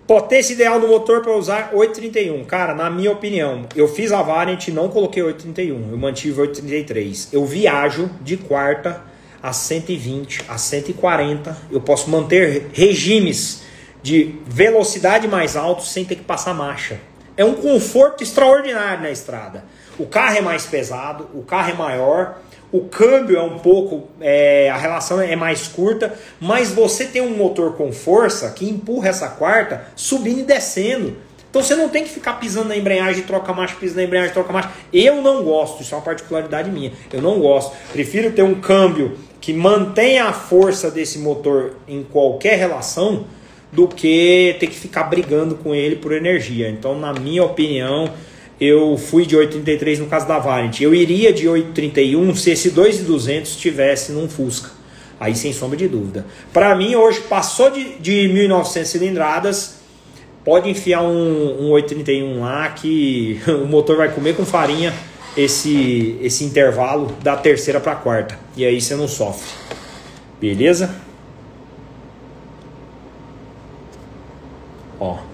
potência ideal do motor para usar 831. Cara, na minha opinião, eu fiz a Variant e não coloquei 831, eu mantive 833. Eu viajo de quarta a 120, a 140. Eu posso manter regimes de velocidade mais alto sem ter que passar marcha. É um conforto extraordinário na estrada. O carro é mais pesado, o carro é maior o câmbio é um pouco, é, a relação é mais curta, mas você tem um motor com força que empurra essa quarta subindo e descendo. Então você não tem que ficar pisando na embreagem, troca marcha, pisa na embreagem, troca marcha. Eu não gosto, isso é uma particularidade minha. Eu não gosto. Prefiro ter um câmbio que mantenha a força desse motor em qualquer relação do que ter que ficar brigando com ele por energia. Então, na minha opinião, eu fui de 833 no caso da Variant. Eu iria de 831 se esse 2200 estivesse num Fusca. Aí sem sombra de dúvida. Para mim hoje passou de, de 1900 cilindradas, pode enfiar um, um 831 lá que o motor vai comer com farinha esse esse intervalo da terceira para a quarta. E aí você não sofre. Beleza? Ó.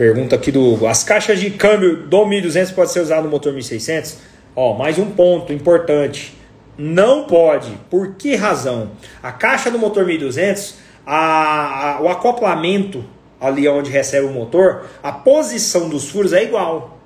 Pergunta aqui do. As caixas de câmbio do 1200 pode ser usado no motor 1600? Ó, mais um ponto importante. Não pode. Por que razão? A caixa do motor 1200, a, a, o acoplamento ali onde recebe o motor, a posição dos furos é igual.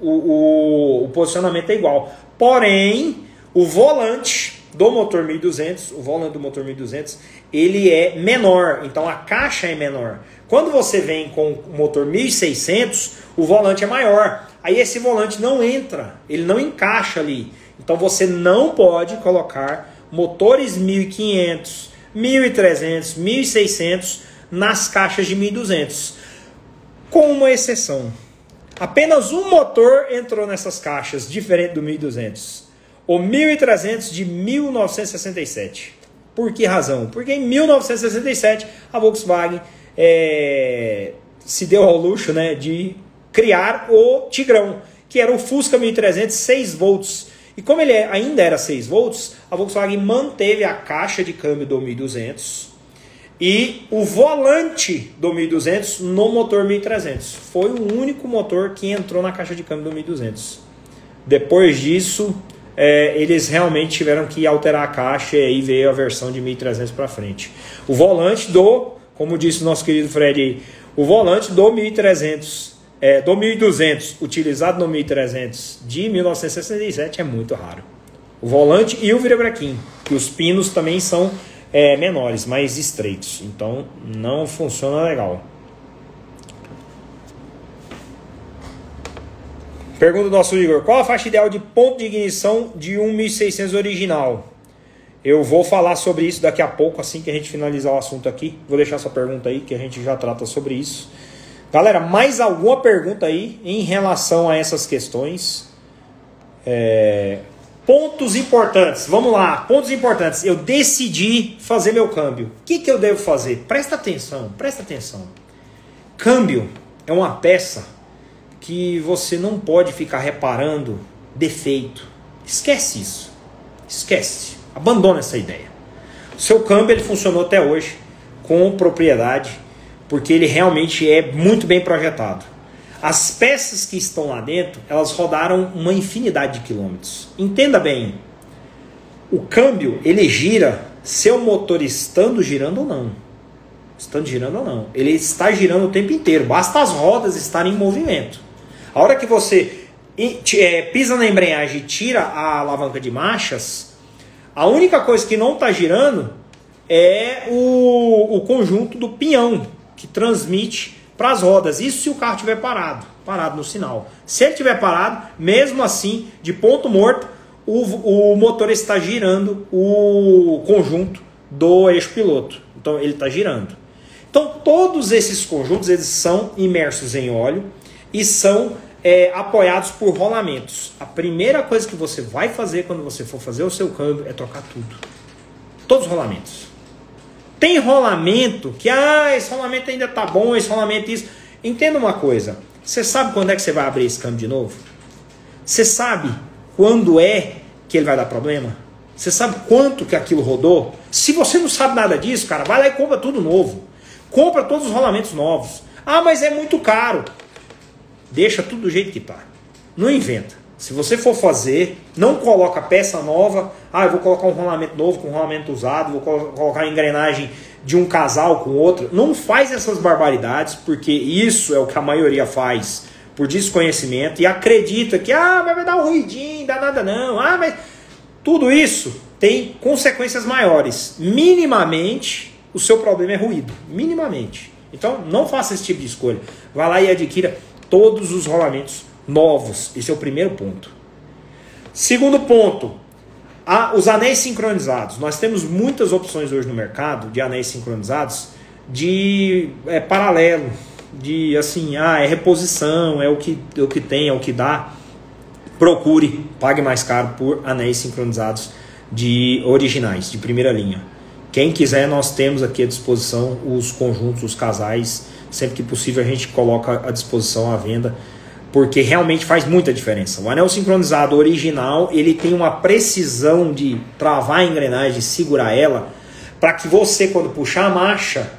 O, o, o posicionamento é igual. Porém, o volante do motor 1200, o volante do motor 1200, ele é menor. Então a caixa é menor. Quando você vem com o motor 1600, o volante é maior. Aí esse volante não entra, ele não encaixa ali. Então você não pode colocar motores 1500, 1300, 1600 nas caixas de 1200. Com uma exceção. Apenas um motor entrou nessas caixas, diferente do 1200. O 1300 de 1967. Por que razão? Porque em 1967 a Volkswagen é, se deu ao luxo né, de criar o Tigrão, que era o Fusca 1300 6 volts. E como ele é, ainda era 6 volts, a Volkswagen manteve a caixa de câmbio do 1200 e o volante do 1200 no motor 1300. Foi o único motor que entrou na caixa de câmbio do 1200. Depois disso, é, eles realmente tiveram que alterar a caixa e aí veio a versão de 1300 para frente. O volante do como disse o nosso querido Fred, o volante do 1300, é, do 1200, utilizado no 1300 de 1967 é muito raro. O volante e o virabrequim, que os pinos também são é, menores, mais estreitos, então não funciona legal. Pergunta do nosso Igor: qual a faixa ideal de ponto de ignição de um 1600 original? Eu vou falar sobre isso daqui a pouco, assim que a gente finalizar o assunto aqui. Vou deixar essa pergunta aí, que a gente já trata sobre isso. Galera, mais alguma pergunta aí em relação a essas questões? É... Pontos importantes, vamos lá, pontos importantes. Eu decidi fazer meu câmbio. O que, que eu devo fazer? Presta atenção, presta atenção. Câmbio é uma peça que você não pode ficar reparando defeito. Esquece isso. Esquece. Abandona essa ideia. O seu câmbio ele funcionou até hoje com propriedade, porque ele realmente é muito bem projetado. As peças que estão lá dentro, elas rodaram uma infinidade de quilômetros. Entenda bem, o câmbio ele gira seu motor estando girando ou não. Estando girando ou não. Ele está girando o tempo inteiro. Basta as rodas estarem em movimento. A hora que você é, pisa na embreagem e tira a alavanca de marchas, a única coisa que não está girando é o, o conjunto do pinhão que transmite para as rodas. Isso se o carro estiver parado, parado no sinal. Se ele estiver parado, mesmo assim, de ponto morto, o, o motor está girando o conjunto do eixo piloto. Então ele está girando. Então todos esses conjuntos eles são imersos em óleo e são é, apoiados por rolamentos. A primeira coisa que você vai fazer quando você for fazer o seu câmbio é trocar tudo. Todos os rolamentos. Tem rolamento que, ah, esse rolamento ainda tá bom, esse rolamento isso. Entenda uma coisa. Você sabe quando é que você vai abrir esse câmbio de novo? Você sabe quando é que ele vai dar problema? Você sabe quanto que aquilo rodou? Se você não sabe nada disso, cara, vai lá e compra tudo novo. Compra todos os rolamentos novos. Ah, mas é muito caro. Deixa tudo do jeito que está. Não inventa. Se você for fazer, não coloca peça nova. Ah, eu vou colocar um rolamento novo com um rolamento usado, vou colocar a engrenagem de um casal com outro. Não faz essas barbaridades, porque isso é o que a maioria faz por desconhecimento e acredita que ah, vai dar um ruidinho, dá nada não. Ah, mas tudo isso tem consequências maiores. Minimamente, o seu problema é ruído, minimamente. Então, não faça esse tipo de escolha. Vá lá e adquira todos os rolamentos novos. Esse é o primeiro ponto. Segundo ponto, os anéis sincronizados. Nós temos muitas opções hoje no mercado de anéis sincronizados de é, paralelo. de assim, ah, é reposição, é o que, é o que tem, é o que dá, procure, pague mais caro por anéis sincronizados de originais, de primeira linha. Quem quiser, nós temos aqui à disposição os conjuntos, os casais. Sempre que possível, a gente coloca à disposição à venda, porque realmente faz muita diferença. O anel sincronizado original ele tem uma precisão de travar a engrenagem, segurar ela, para que você, quando puxar a marcha,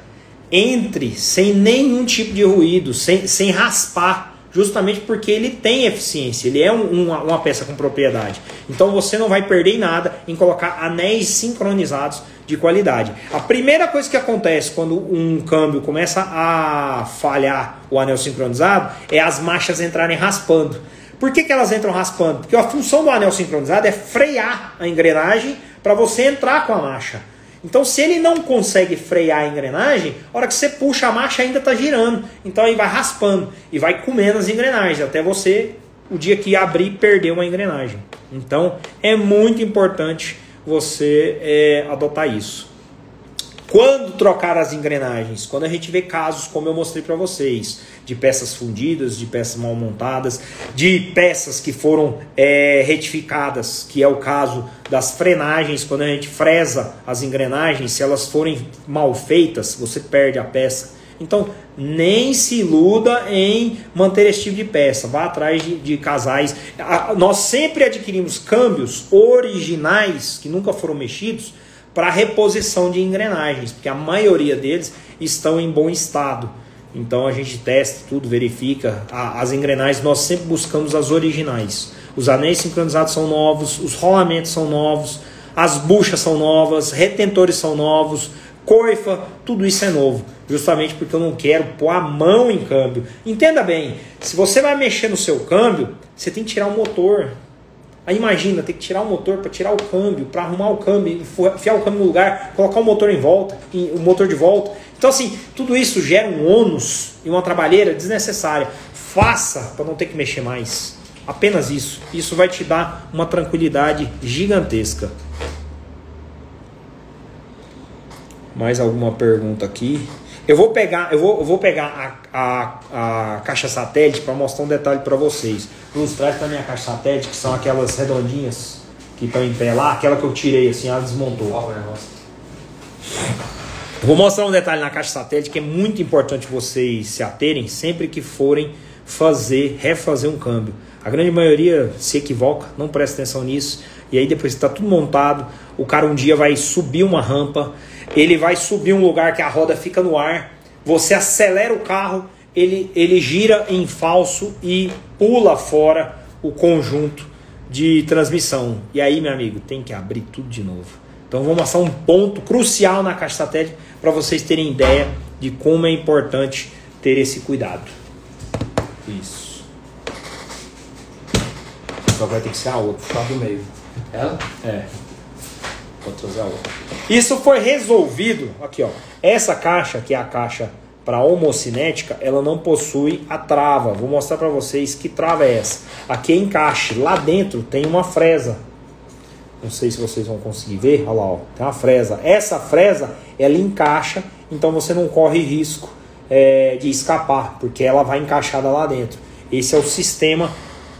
entre sem nenhum tipo de ruído, sem, sem raspar justamente porque ele tem eficiência, ele é um, uma, uma, peça com propriedade. Então você não vai perder nada em colocar anéis sincronizados de qualidade. A primeira coisa que acontece quando um câmbio começa a falhar o anel sincronizado é as marchas entrarem raspando. Por que, que elas entram raspando? Porque a função do anel sincronizado é frear a engrenagem para você entrar com a marcha. Então, se ele não consegue frear a engrenagem, a hora que você puxa a marcha ainda está girando. Então, ele vai raspando e vai comendo as engrenagens até você, o dia que abrir, perder uma engrenagem. Então, é muito importante você é, adotar isso. Quando trocar as engrenagens? Quando a gente vê casos como eu mostrei para vocês, de peças fundidas, de peças mal montadas, de peças que foram é, retificadas, que é o caso das frenagens, quando a gente fresa as engrenagens, se elas forem mal feitas, você perde a peça. Então, nem se iluda em manter esse tipo de peça. Vá atrás de, de casais. nós sempre adquirimos câmbios originais, que nunca foram mexidos, para reposição de engrenagens, porque a maioria deles estão em bom estado. Então a gente testa tudo, verifica. As engrenagens nós sempre buscamos as originais. Os anéis sincronizados são novos, os rolamentos são novos, as buchas são novas, retentores são novos, coifa, tudo isso é novo. Justamente porque eu não quero pôr a mão em câmbio. Entenda bem, se você vai mexer no seu câmbio, você tem que tirar o motor. Aí imagina, ter que tirar o motor para tirar o câmbio, para arrumar o câmbio, enfiar o câmbio no lugar, colocar o motor em volta, o motor de volta. Então assim, tudo isso gera um ônus e uma trabalheira desnecessária. Faça para não ter que mexer mais. Apenas isso. Isso vai te dar uma tranquilidade gigantesca. Mais alguma pergunta aqui? Eu vou pegar, eu vou, eu vou pegar a, a, a caixa satélite para mostrar um detalhe para vocês. Luz, traz para minha caixa satélite, que são aquelas redondinhas que estão em pé lá, aquela que eu tirei assim, ela desmontou. Vou mostrar um detalhe na caixa satélite que é muito importante vocês se aterem sempre que forem fazer, refazer um câmbio. A grande maioria se equivoca, não presta atenção nisso. E aí depois que está tudo montado, o cara um dia vai subir uma rampa, ele vai subir um lugar que a roda fica no ar, você acelera o carro, ele, ele gira em falso e pula fora o conjunto de transmissão. E aí, meu amigo, tem que abrir tudo de novo. Então vou mostrar um ponto crucial na caixa satélite para vocês terem ideia de como é importante ter esse cuidado. Isso. Só vai ter que ser a outra, ficar do meio. Ela? É. Outra. Isso foi resolvido. Aqui, ó. Essa caixa, que é a caixa para homocinética, ela não possui a trava. Vou mostrar para vocês que trava é essa. Aqui é encaixe. Lá dentro tem uma fresa. Não sei se vocês vão conseguir ver. Olha lá, ó. tem uma fresa. Essa fresa, ela encaixa, então você não corre risco é, de escapar, porque ela vai encaixada lá dentro. Esse é o sistema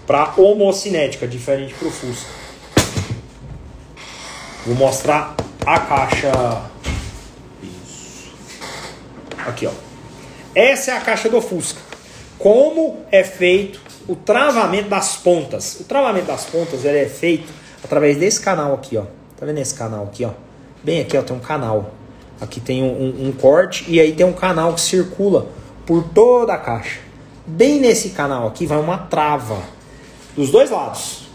para homocinética, diferente para o Fusca. Vou mostrar a caixa. Isso. Aqui, ó. Essa é a caixa do Fusca. Como é feito o travamento das pontas? O travamento das pontas ele é feito através desse canal aqui, ó. Tá vendo esse canal aqui, ó? Bem aqui, ó, tem um canal. Aqui tem um, um, um corte e aí tem um canal que circula por toda a caixa. Bem nesse canal aqui vai uma trava dos dois lados,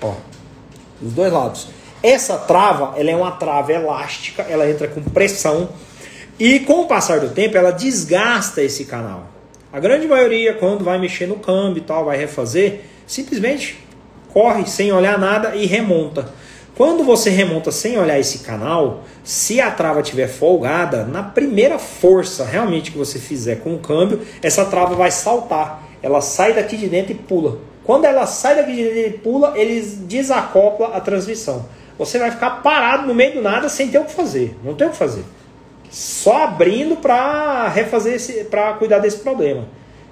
ó, dos dois lados. Essa trava, ela é uma trava elástica, ela entra com pressão e com o passar do tempo ela desgasta esse canal. A grande maioria, quando vai mexer no câmbio e tal, vai refazer, simplesmente corre sem olhar nada e remonta. Quando você remonta sem olhar esse canal, se a trava estiver folgada, na primeira força realmente que você fizer com o câmbio, essa trava vai saltar. Ela sai daqui de dentro e pula. Quando ela sai daqui de dentro e pula, ele desacopla a transmissão você vai ficar parado no meio do nada sem ter o que fazer. Não tem o que fazer. só abrindo para refazer esse, para cuidar desse problema.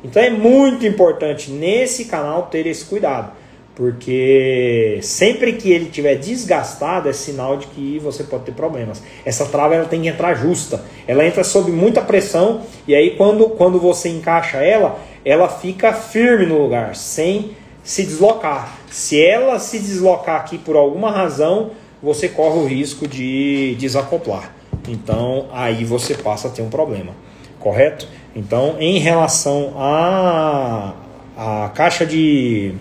Então é muito importante nesse canal ter esse cuidado, porque sempre que ele tiver desgastado é sinal de que você pode ter problemas. Essa trava ela tem que entrar justa, ela entra sob muita pressão e aí quando, quando você encaixa ela, ela fica firme no lugar, sem se deslocar. Se ela se deslocar aqui por alguma razão, você corre o risco de desacoplar. Então aí você passa a ter um problema, correto? Então, em relação à a, a caixa de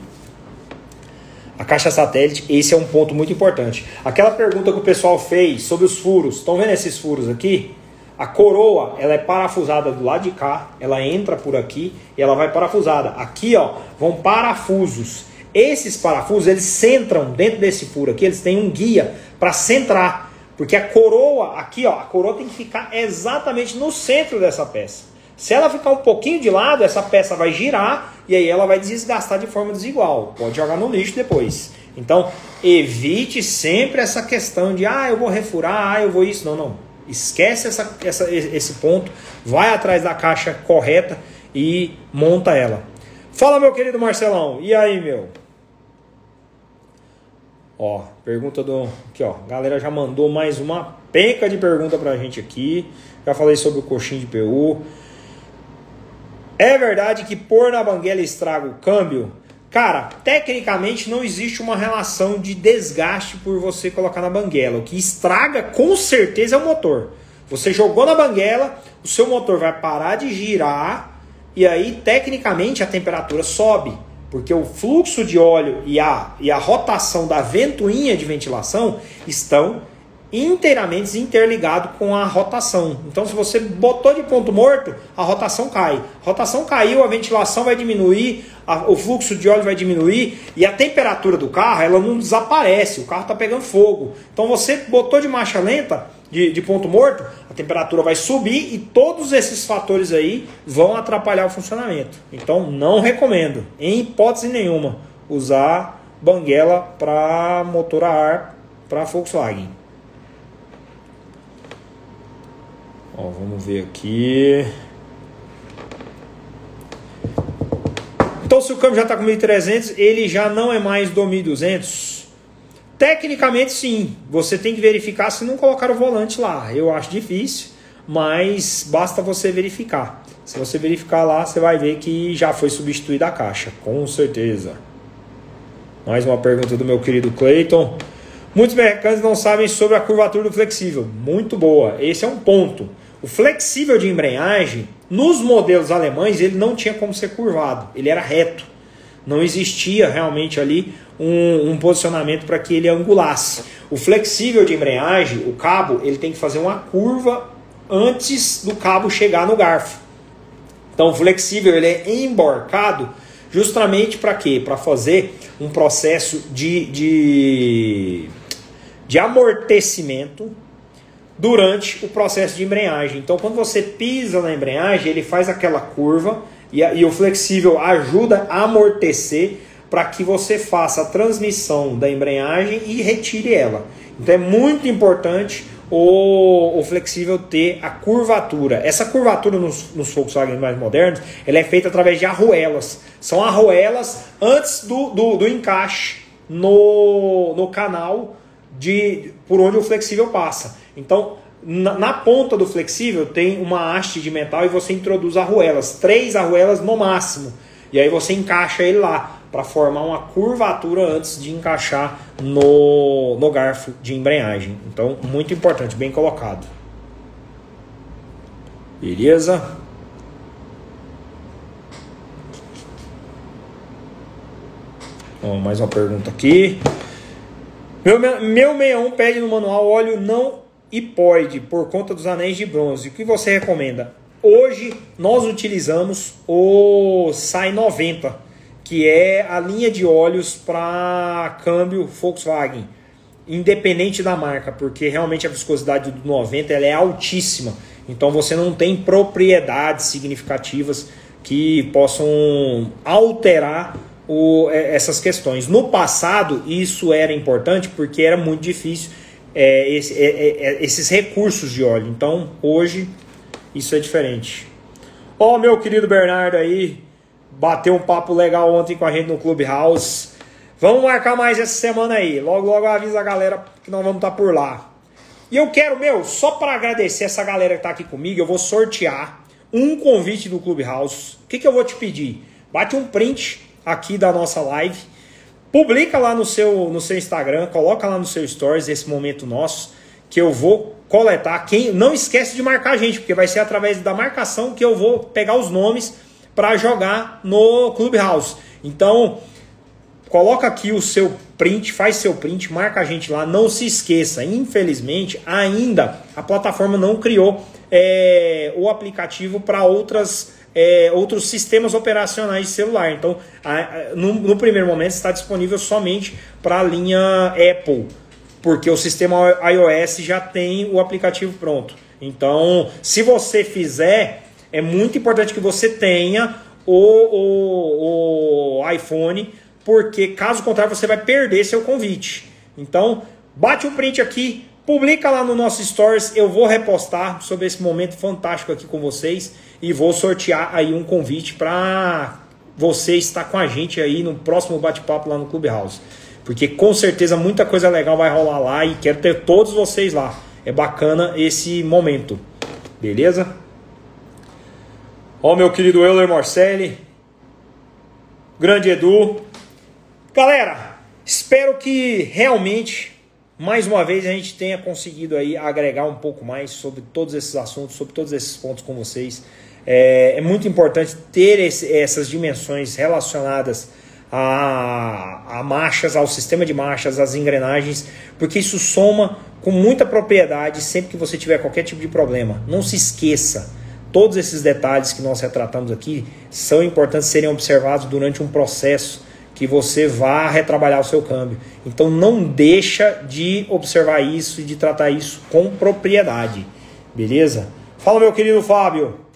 a caixa satélite, esse é um ponto muito importante. Aquela pergunta que o pessoal fez sobre os furos, estão vendo esses furos aqui? A coroa, ela é parafusada do lado de cá, ela entra por aqui e ela vai parafusada. Aqui, ó, vão parafusos. Esses parafusos, eles centram dentro desse furo aqui, eles têm um guia para centrar, porque a coroa aqui, ó, a coroa tem que ficar exatamente no centro dessa peça. Se ela ficar um pouquinho de lado, essa peça vai girar e aí ela vai desgastar de forma desigual. Pode jogar no lixo depois. Então, evite sempre essa questão de ah, eu vou refurar, ah, eu vou isso. Não, não. Esquece essa, essa, esse ponto, vai atrás da caixa correta e monta ela. Fala, meu querido Marcelão. E aí, meu? Ó, pergunta do. Aqui, ó. Galera já mandou mais uma penca de pergunta pra gente aqui. Já falei sobre o coxinho de PU. É verdade que pôr na banguela estraga o câmbio? Cara, tecnicamente não existe uma relação de desgaste por você colocar na banguela. O que estraga com certeza é o motor. Você jogou na banguela, o seu motor vai parar de girar e aí tecnicamente a temperatura sobe, porque o fluxo de óleo e a, e a rotação da ventoinha de ventilação estão inteiramente interligado com a rotação. Então, se você botou de ponto morto, a rotação cai. Rotação caiu, a ventilação vai diminuir, a, o fluxo de óleo vai diminuir e a temperatura do carro ela não desaparece. O carro está pegando fogo. Então, você botou de marcha lenta, de, de ponto morto, a temperatura vai subir e todos esses fatores aí vão atrapalhar o funcionamento. Então, não recomendo, em hipótese nenhuma, usar banguela para motor a ar para Volkswagen. Ó, vamos ver aqui. Então, se o câmbio já está com 1.300, ele já não é mais do 1.200? Tecnicamente, sim. Você tem que verificar se não colocar o volante lá. Eu acho difícil, mas basta você verificar. Se você verificar lá, você vai ver que já foi substituída a caixa, com certeza. Mais uma pergunta do meu querido Clayton. Muitos mecânicos não sabem sobre a curvatura do flexível. Muito boa. Esse é um ponto. O flexível de embreagem, nos modelos alemães, ele não tinha como ser curvado, ele era reto. Não existia realmente ali um, um posicionamento para que ele angulasse. O flexível de embreagem, o cabo, ele tem que fazer uma curva antes do cabo chegar no garfo. Então, o flexível ele é emborcado justamente para quê? Para fazer um processo de, de, de amortecimento durante o processo de embreagem. Então, quando você pisa na embreagem, ele faz aquela curva e, a, e o flexível ajuda a amortecer para que você faça a transmissão da embreagem e retire ela. Então, é muito importante o, o flexível ter a curvatura. Essa curvatura nos, nos Volkswagen mais modernos, ela é feita através de arruelas. São arruelas antes do, do, do encaixe no, no canal de por onde o flexível passa. Então, na, na, ponta do flexível tem uma haste de metal e você introduz arruelas, três arruelas no máximo. E aí você encaixa ele lá para formar uma curvatura antes de encaixar no, no garfo de embreagem. Então, muito importante, bem colocado. Beleza? Bom, mais uma pergunta aqui. Meu, meu 61 pede no manual óleo não hipoide por conta dos anéis de bronze. O que você recomenda? Hoje nós utilizamos o SAI 90, que é a linha de óleos para câmbio Volkswagen, independente da marca, porque realmente a viscosidade do 90 ela é altíssima. Então você não tem propriedades significativas que possam alterar o, é, essas questões. No passado, isso era importante porque era muito difícil é, esse, é, é, é, esses recursos de óleo. Então, hoje, isso é diferente. Ó, oh, meu querido Bernardo aí, bateu um papo legal ontem com a gente no Clubhouse. Vamos marcar mais essa semana aí. Logo, logo avisa a galera que nós vamos estar por lá. E eu quero, meu, só para agradecer essa galera que está aqui comigo, eu vou sortear um convite do Clubhouse. O que, que eu vou te pedir? Bate um print aqui da nossa live, publica lá no seu, no seu Instagram, coloca lá no seu Stories esse momento nosso, que eu vou coletar. Quem Não esquece de marcar a gente, porque vai ser através da marcação que eu vou pegar os nomes para jogar no Clubhouse. Então, coloca aqui o seu print, faz seu print, marca a gente lá. Não se esqueça, infelizmente, ainda a plataforma não criou é, o aplicativo para outras é, outros sistemas operacionais de celular. Então, a, a, no, no, primeiro momento está disponível somente para a linha Apple, porque o sistema iOS já tem o aplicativo pronto. Então, se você fizer, é muito importante que você tenha o, o, o iPhone, porque caso contrário você vai perder seu convite. Então, bate um print aqui, publica lá no nosso Stories, eu vou repostar sobre esse momento fantástico aqui com vocês e vou sortear aí um convite para você estar com a gente aí no próximo bate-papo lá no Clubhouse. Porque com certeza muita coisa legal vai rolar lá e quero ter todos vocês lá. É bacana esse momento. Beleza? Ó, meu querido Euler Morcelli. Grande Edu. Galera, espero que realmente, mais uma vez, a gente tenha conseguido aí agregar um pouco mais sobre todos esses assuntos, sobre todos esses pontos com vocês. É, é muito importante ter esse, essas dimensões relacionadas a, a marchas, ao sistema de marchas, às engrenagens, porque isso soma com muita propriedade sempre que você tiver qualquer tipo de problema. Não se esqueça Todos esses detalhes que nós retratamos aqui são importantes serem observados durante um processo que você vá retrabalhar o seu câmbio. Então não deixa de observar isso e de tratar isso com propriedade. Beleza? Fala meu querido Fábio.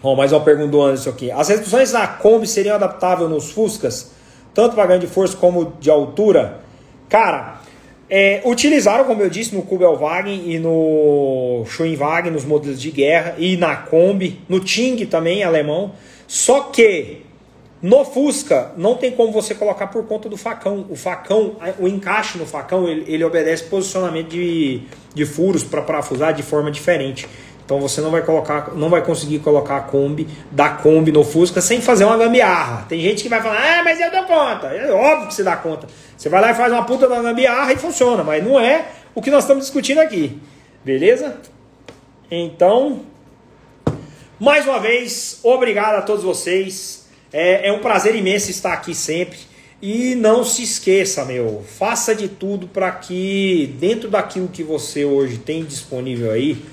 Oh, mais uma pergunta do Anderson aqui. As restrições da Kombi seriam adaptáveis nos Fuscas, tanto para ganho de força como de altura? Cara, é, utilizaram, como eu disse, no Kubelwagen e no Schwinwagen, nos modelos de guerra, e na Kombi, no Ting também, alemão. Só que no Fusca não tem como você colocar por conta do facão. O facão, o encaixe no facão, ele, ele obedece posicionamento de, de furos para parafusar de forma diferente. Então você não vai colocar, não vai conseguir colocar a Kombi da Kombi no Fusca sem fazer uma gambiarra. Tem gente que vai falar, ah, mas eu dou conta. É óbvio que você dá conta. Você vai lá e faz uma puta da gambiarra e funciona, mas não é o que nós estamos discutindo aqui. Beleza? Então, mais uma vez, obrigado a todos vocês. É, é um prazer imenso estar aqui sempre. E não se esqueça, meu, faça de tudo para que dentro daquilo que você hoje tem disponível aí,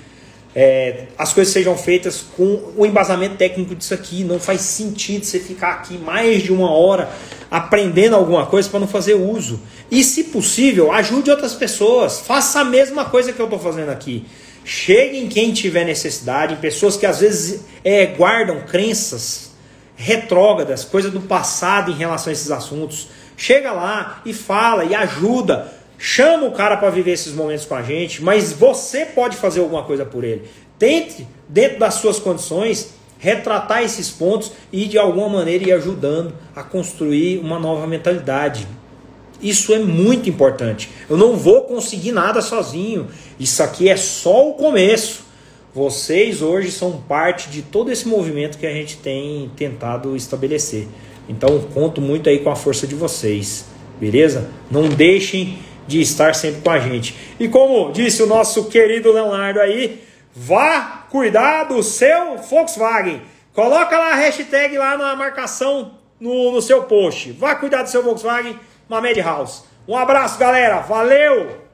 é, as coisas sejam feitas com o embasamento técnico disso aqui. Não faz sentido você ficar aqui mais de uma hora aprendendo alguma coisa para não fazer uso. E, se possível, ajude outras pessoas. Faça a mesma coisa que eu estou fazendo aqui. Chegue em quem tiver necessidade, em pessoas que às vezes é, guardam crenças retrógradas, coisa do passado em relação a esses assuntos. Chega lá e fala e ajuda. Chama o cara para viver esses momentos com a gente, mas você pode fazer alguma coisa por ele. Tente, dentro das suas condições, retratar esses pontos e de alguma maneira ir ajudando a construir uma nova mentalidade. Isso é muito importante. Eu não vou conseguir nada sozinho. Isso aqui é só o começo. Vocês hoje são parte de todo esse movimento que a gente tem tentado estabelecer. Então conto muito aí com a força de vocês. Beleza? Não deixem de estar sempre com a gente. E como disse o nosso querido Leonardo aí, vá cuidar do seu Volkswagen. Coloca lá a hashtag lá na marcação no, no seu post. Vá cuidar do seu Volkswagen, Mamed House. Um abraço, galera. Valeu!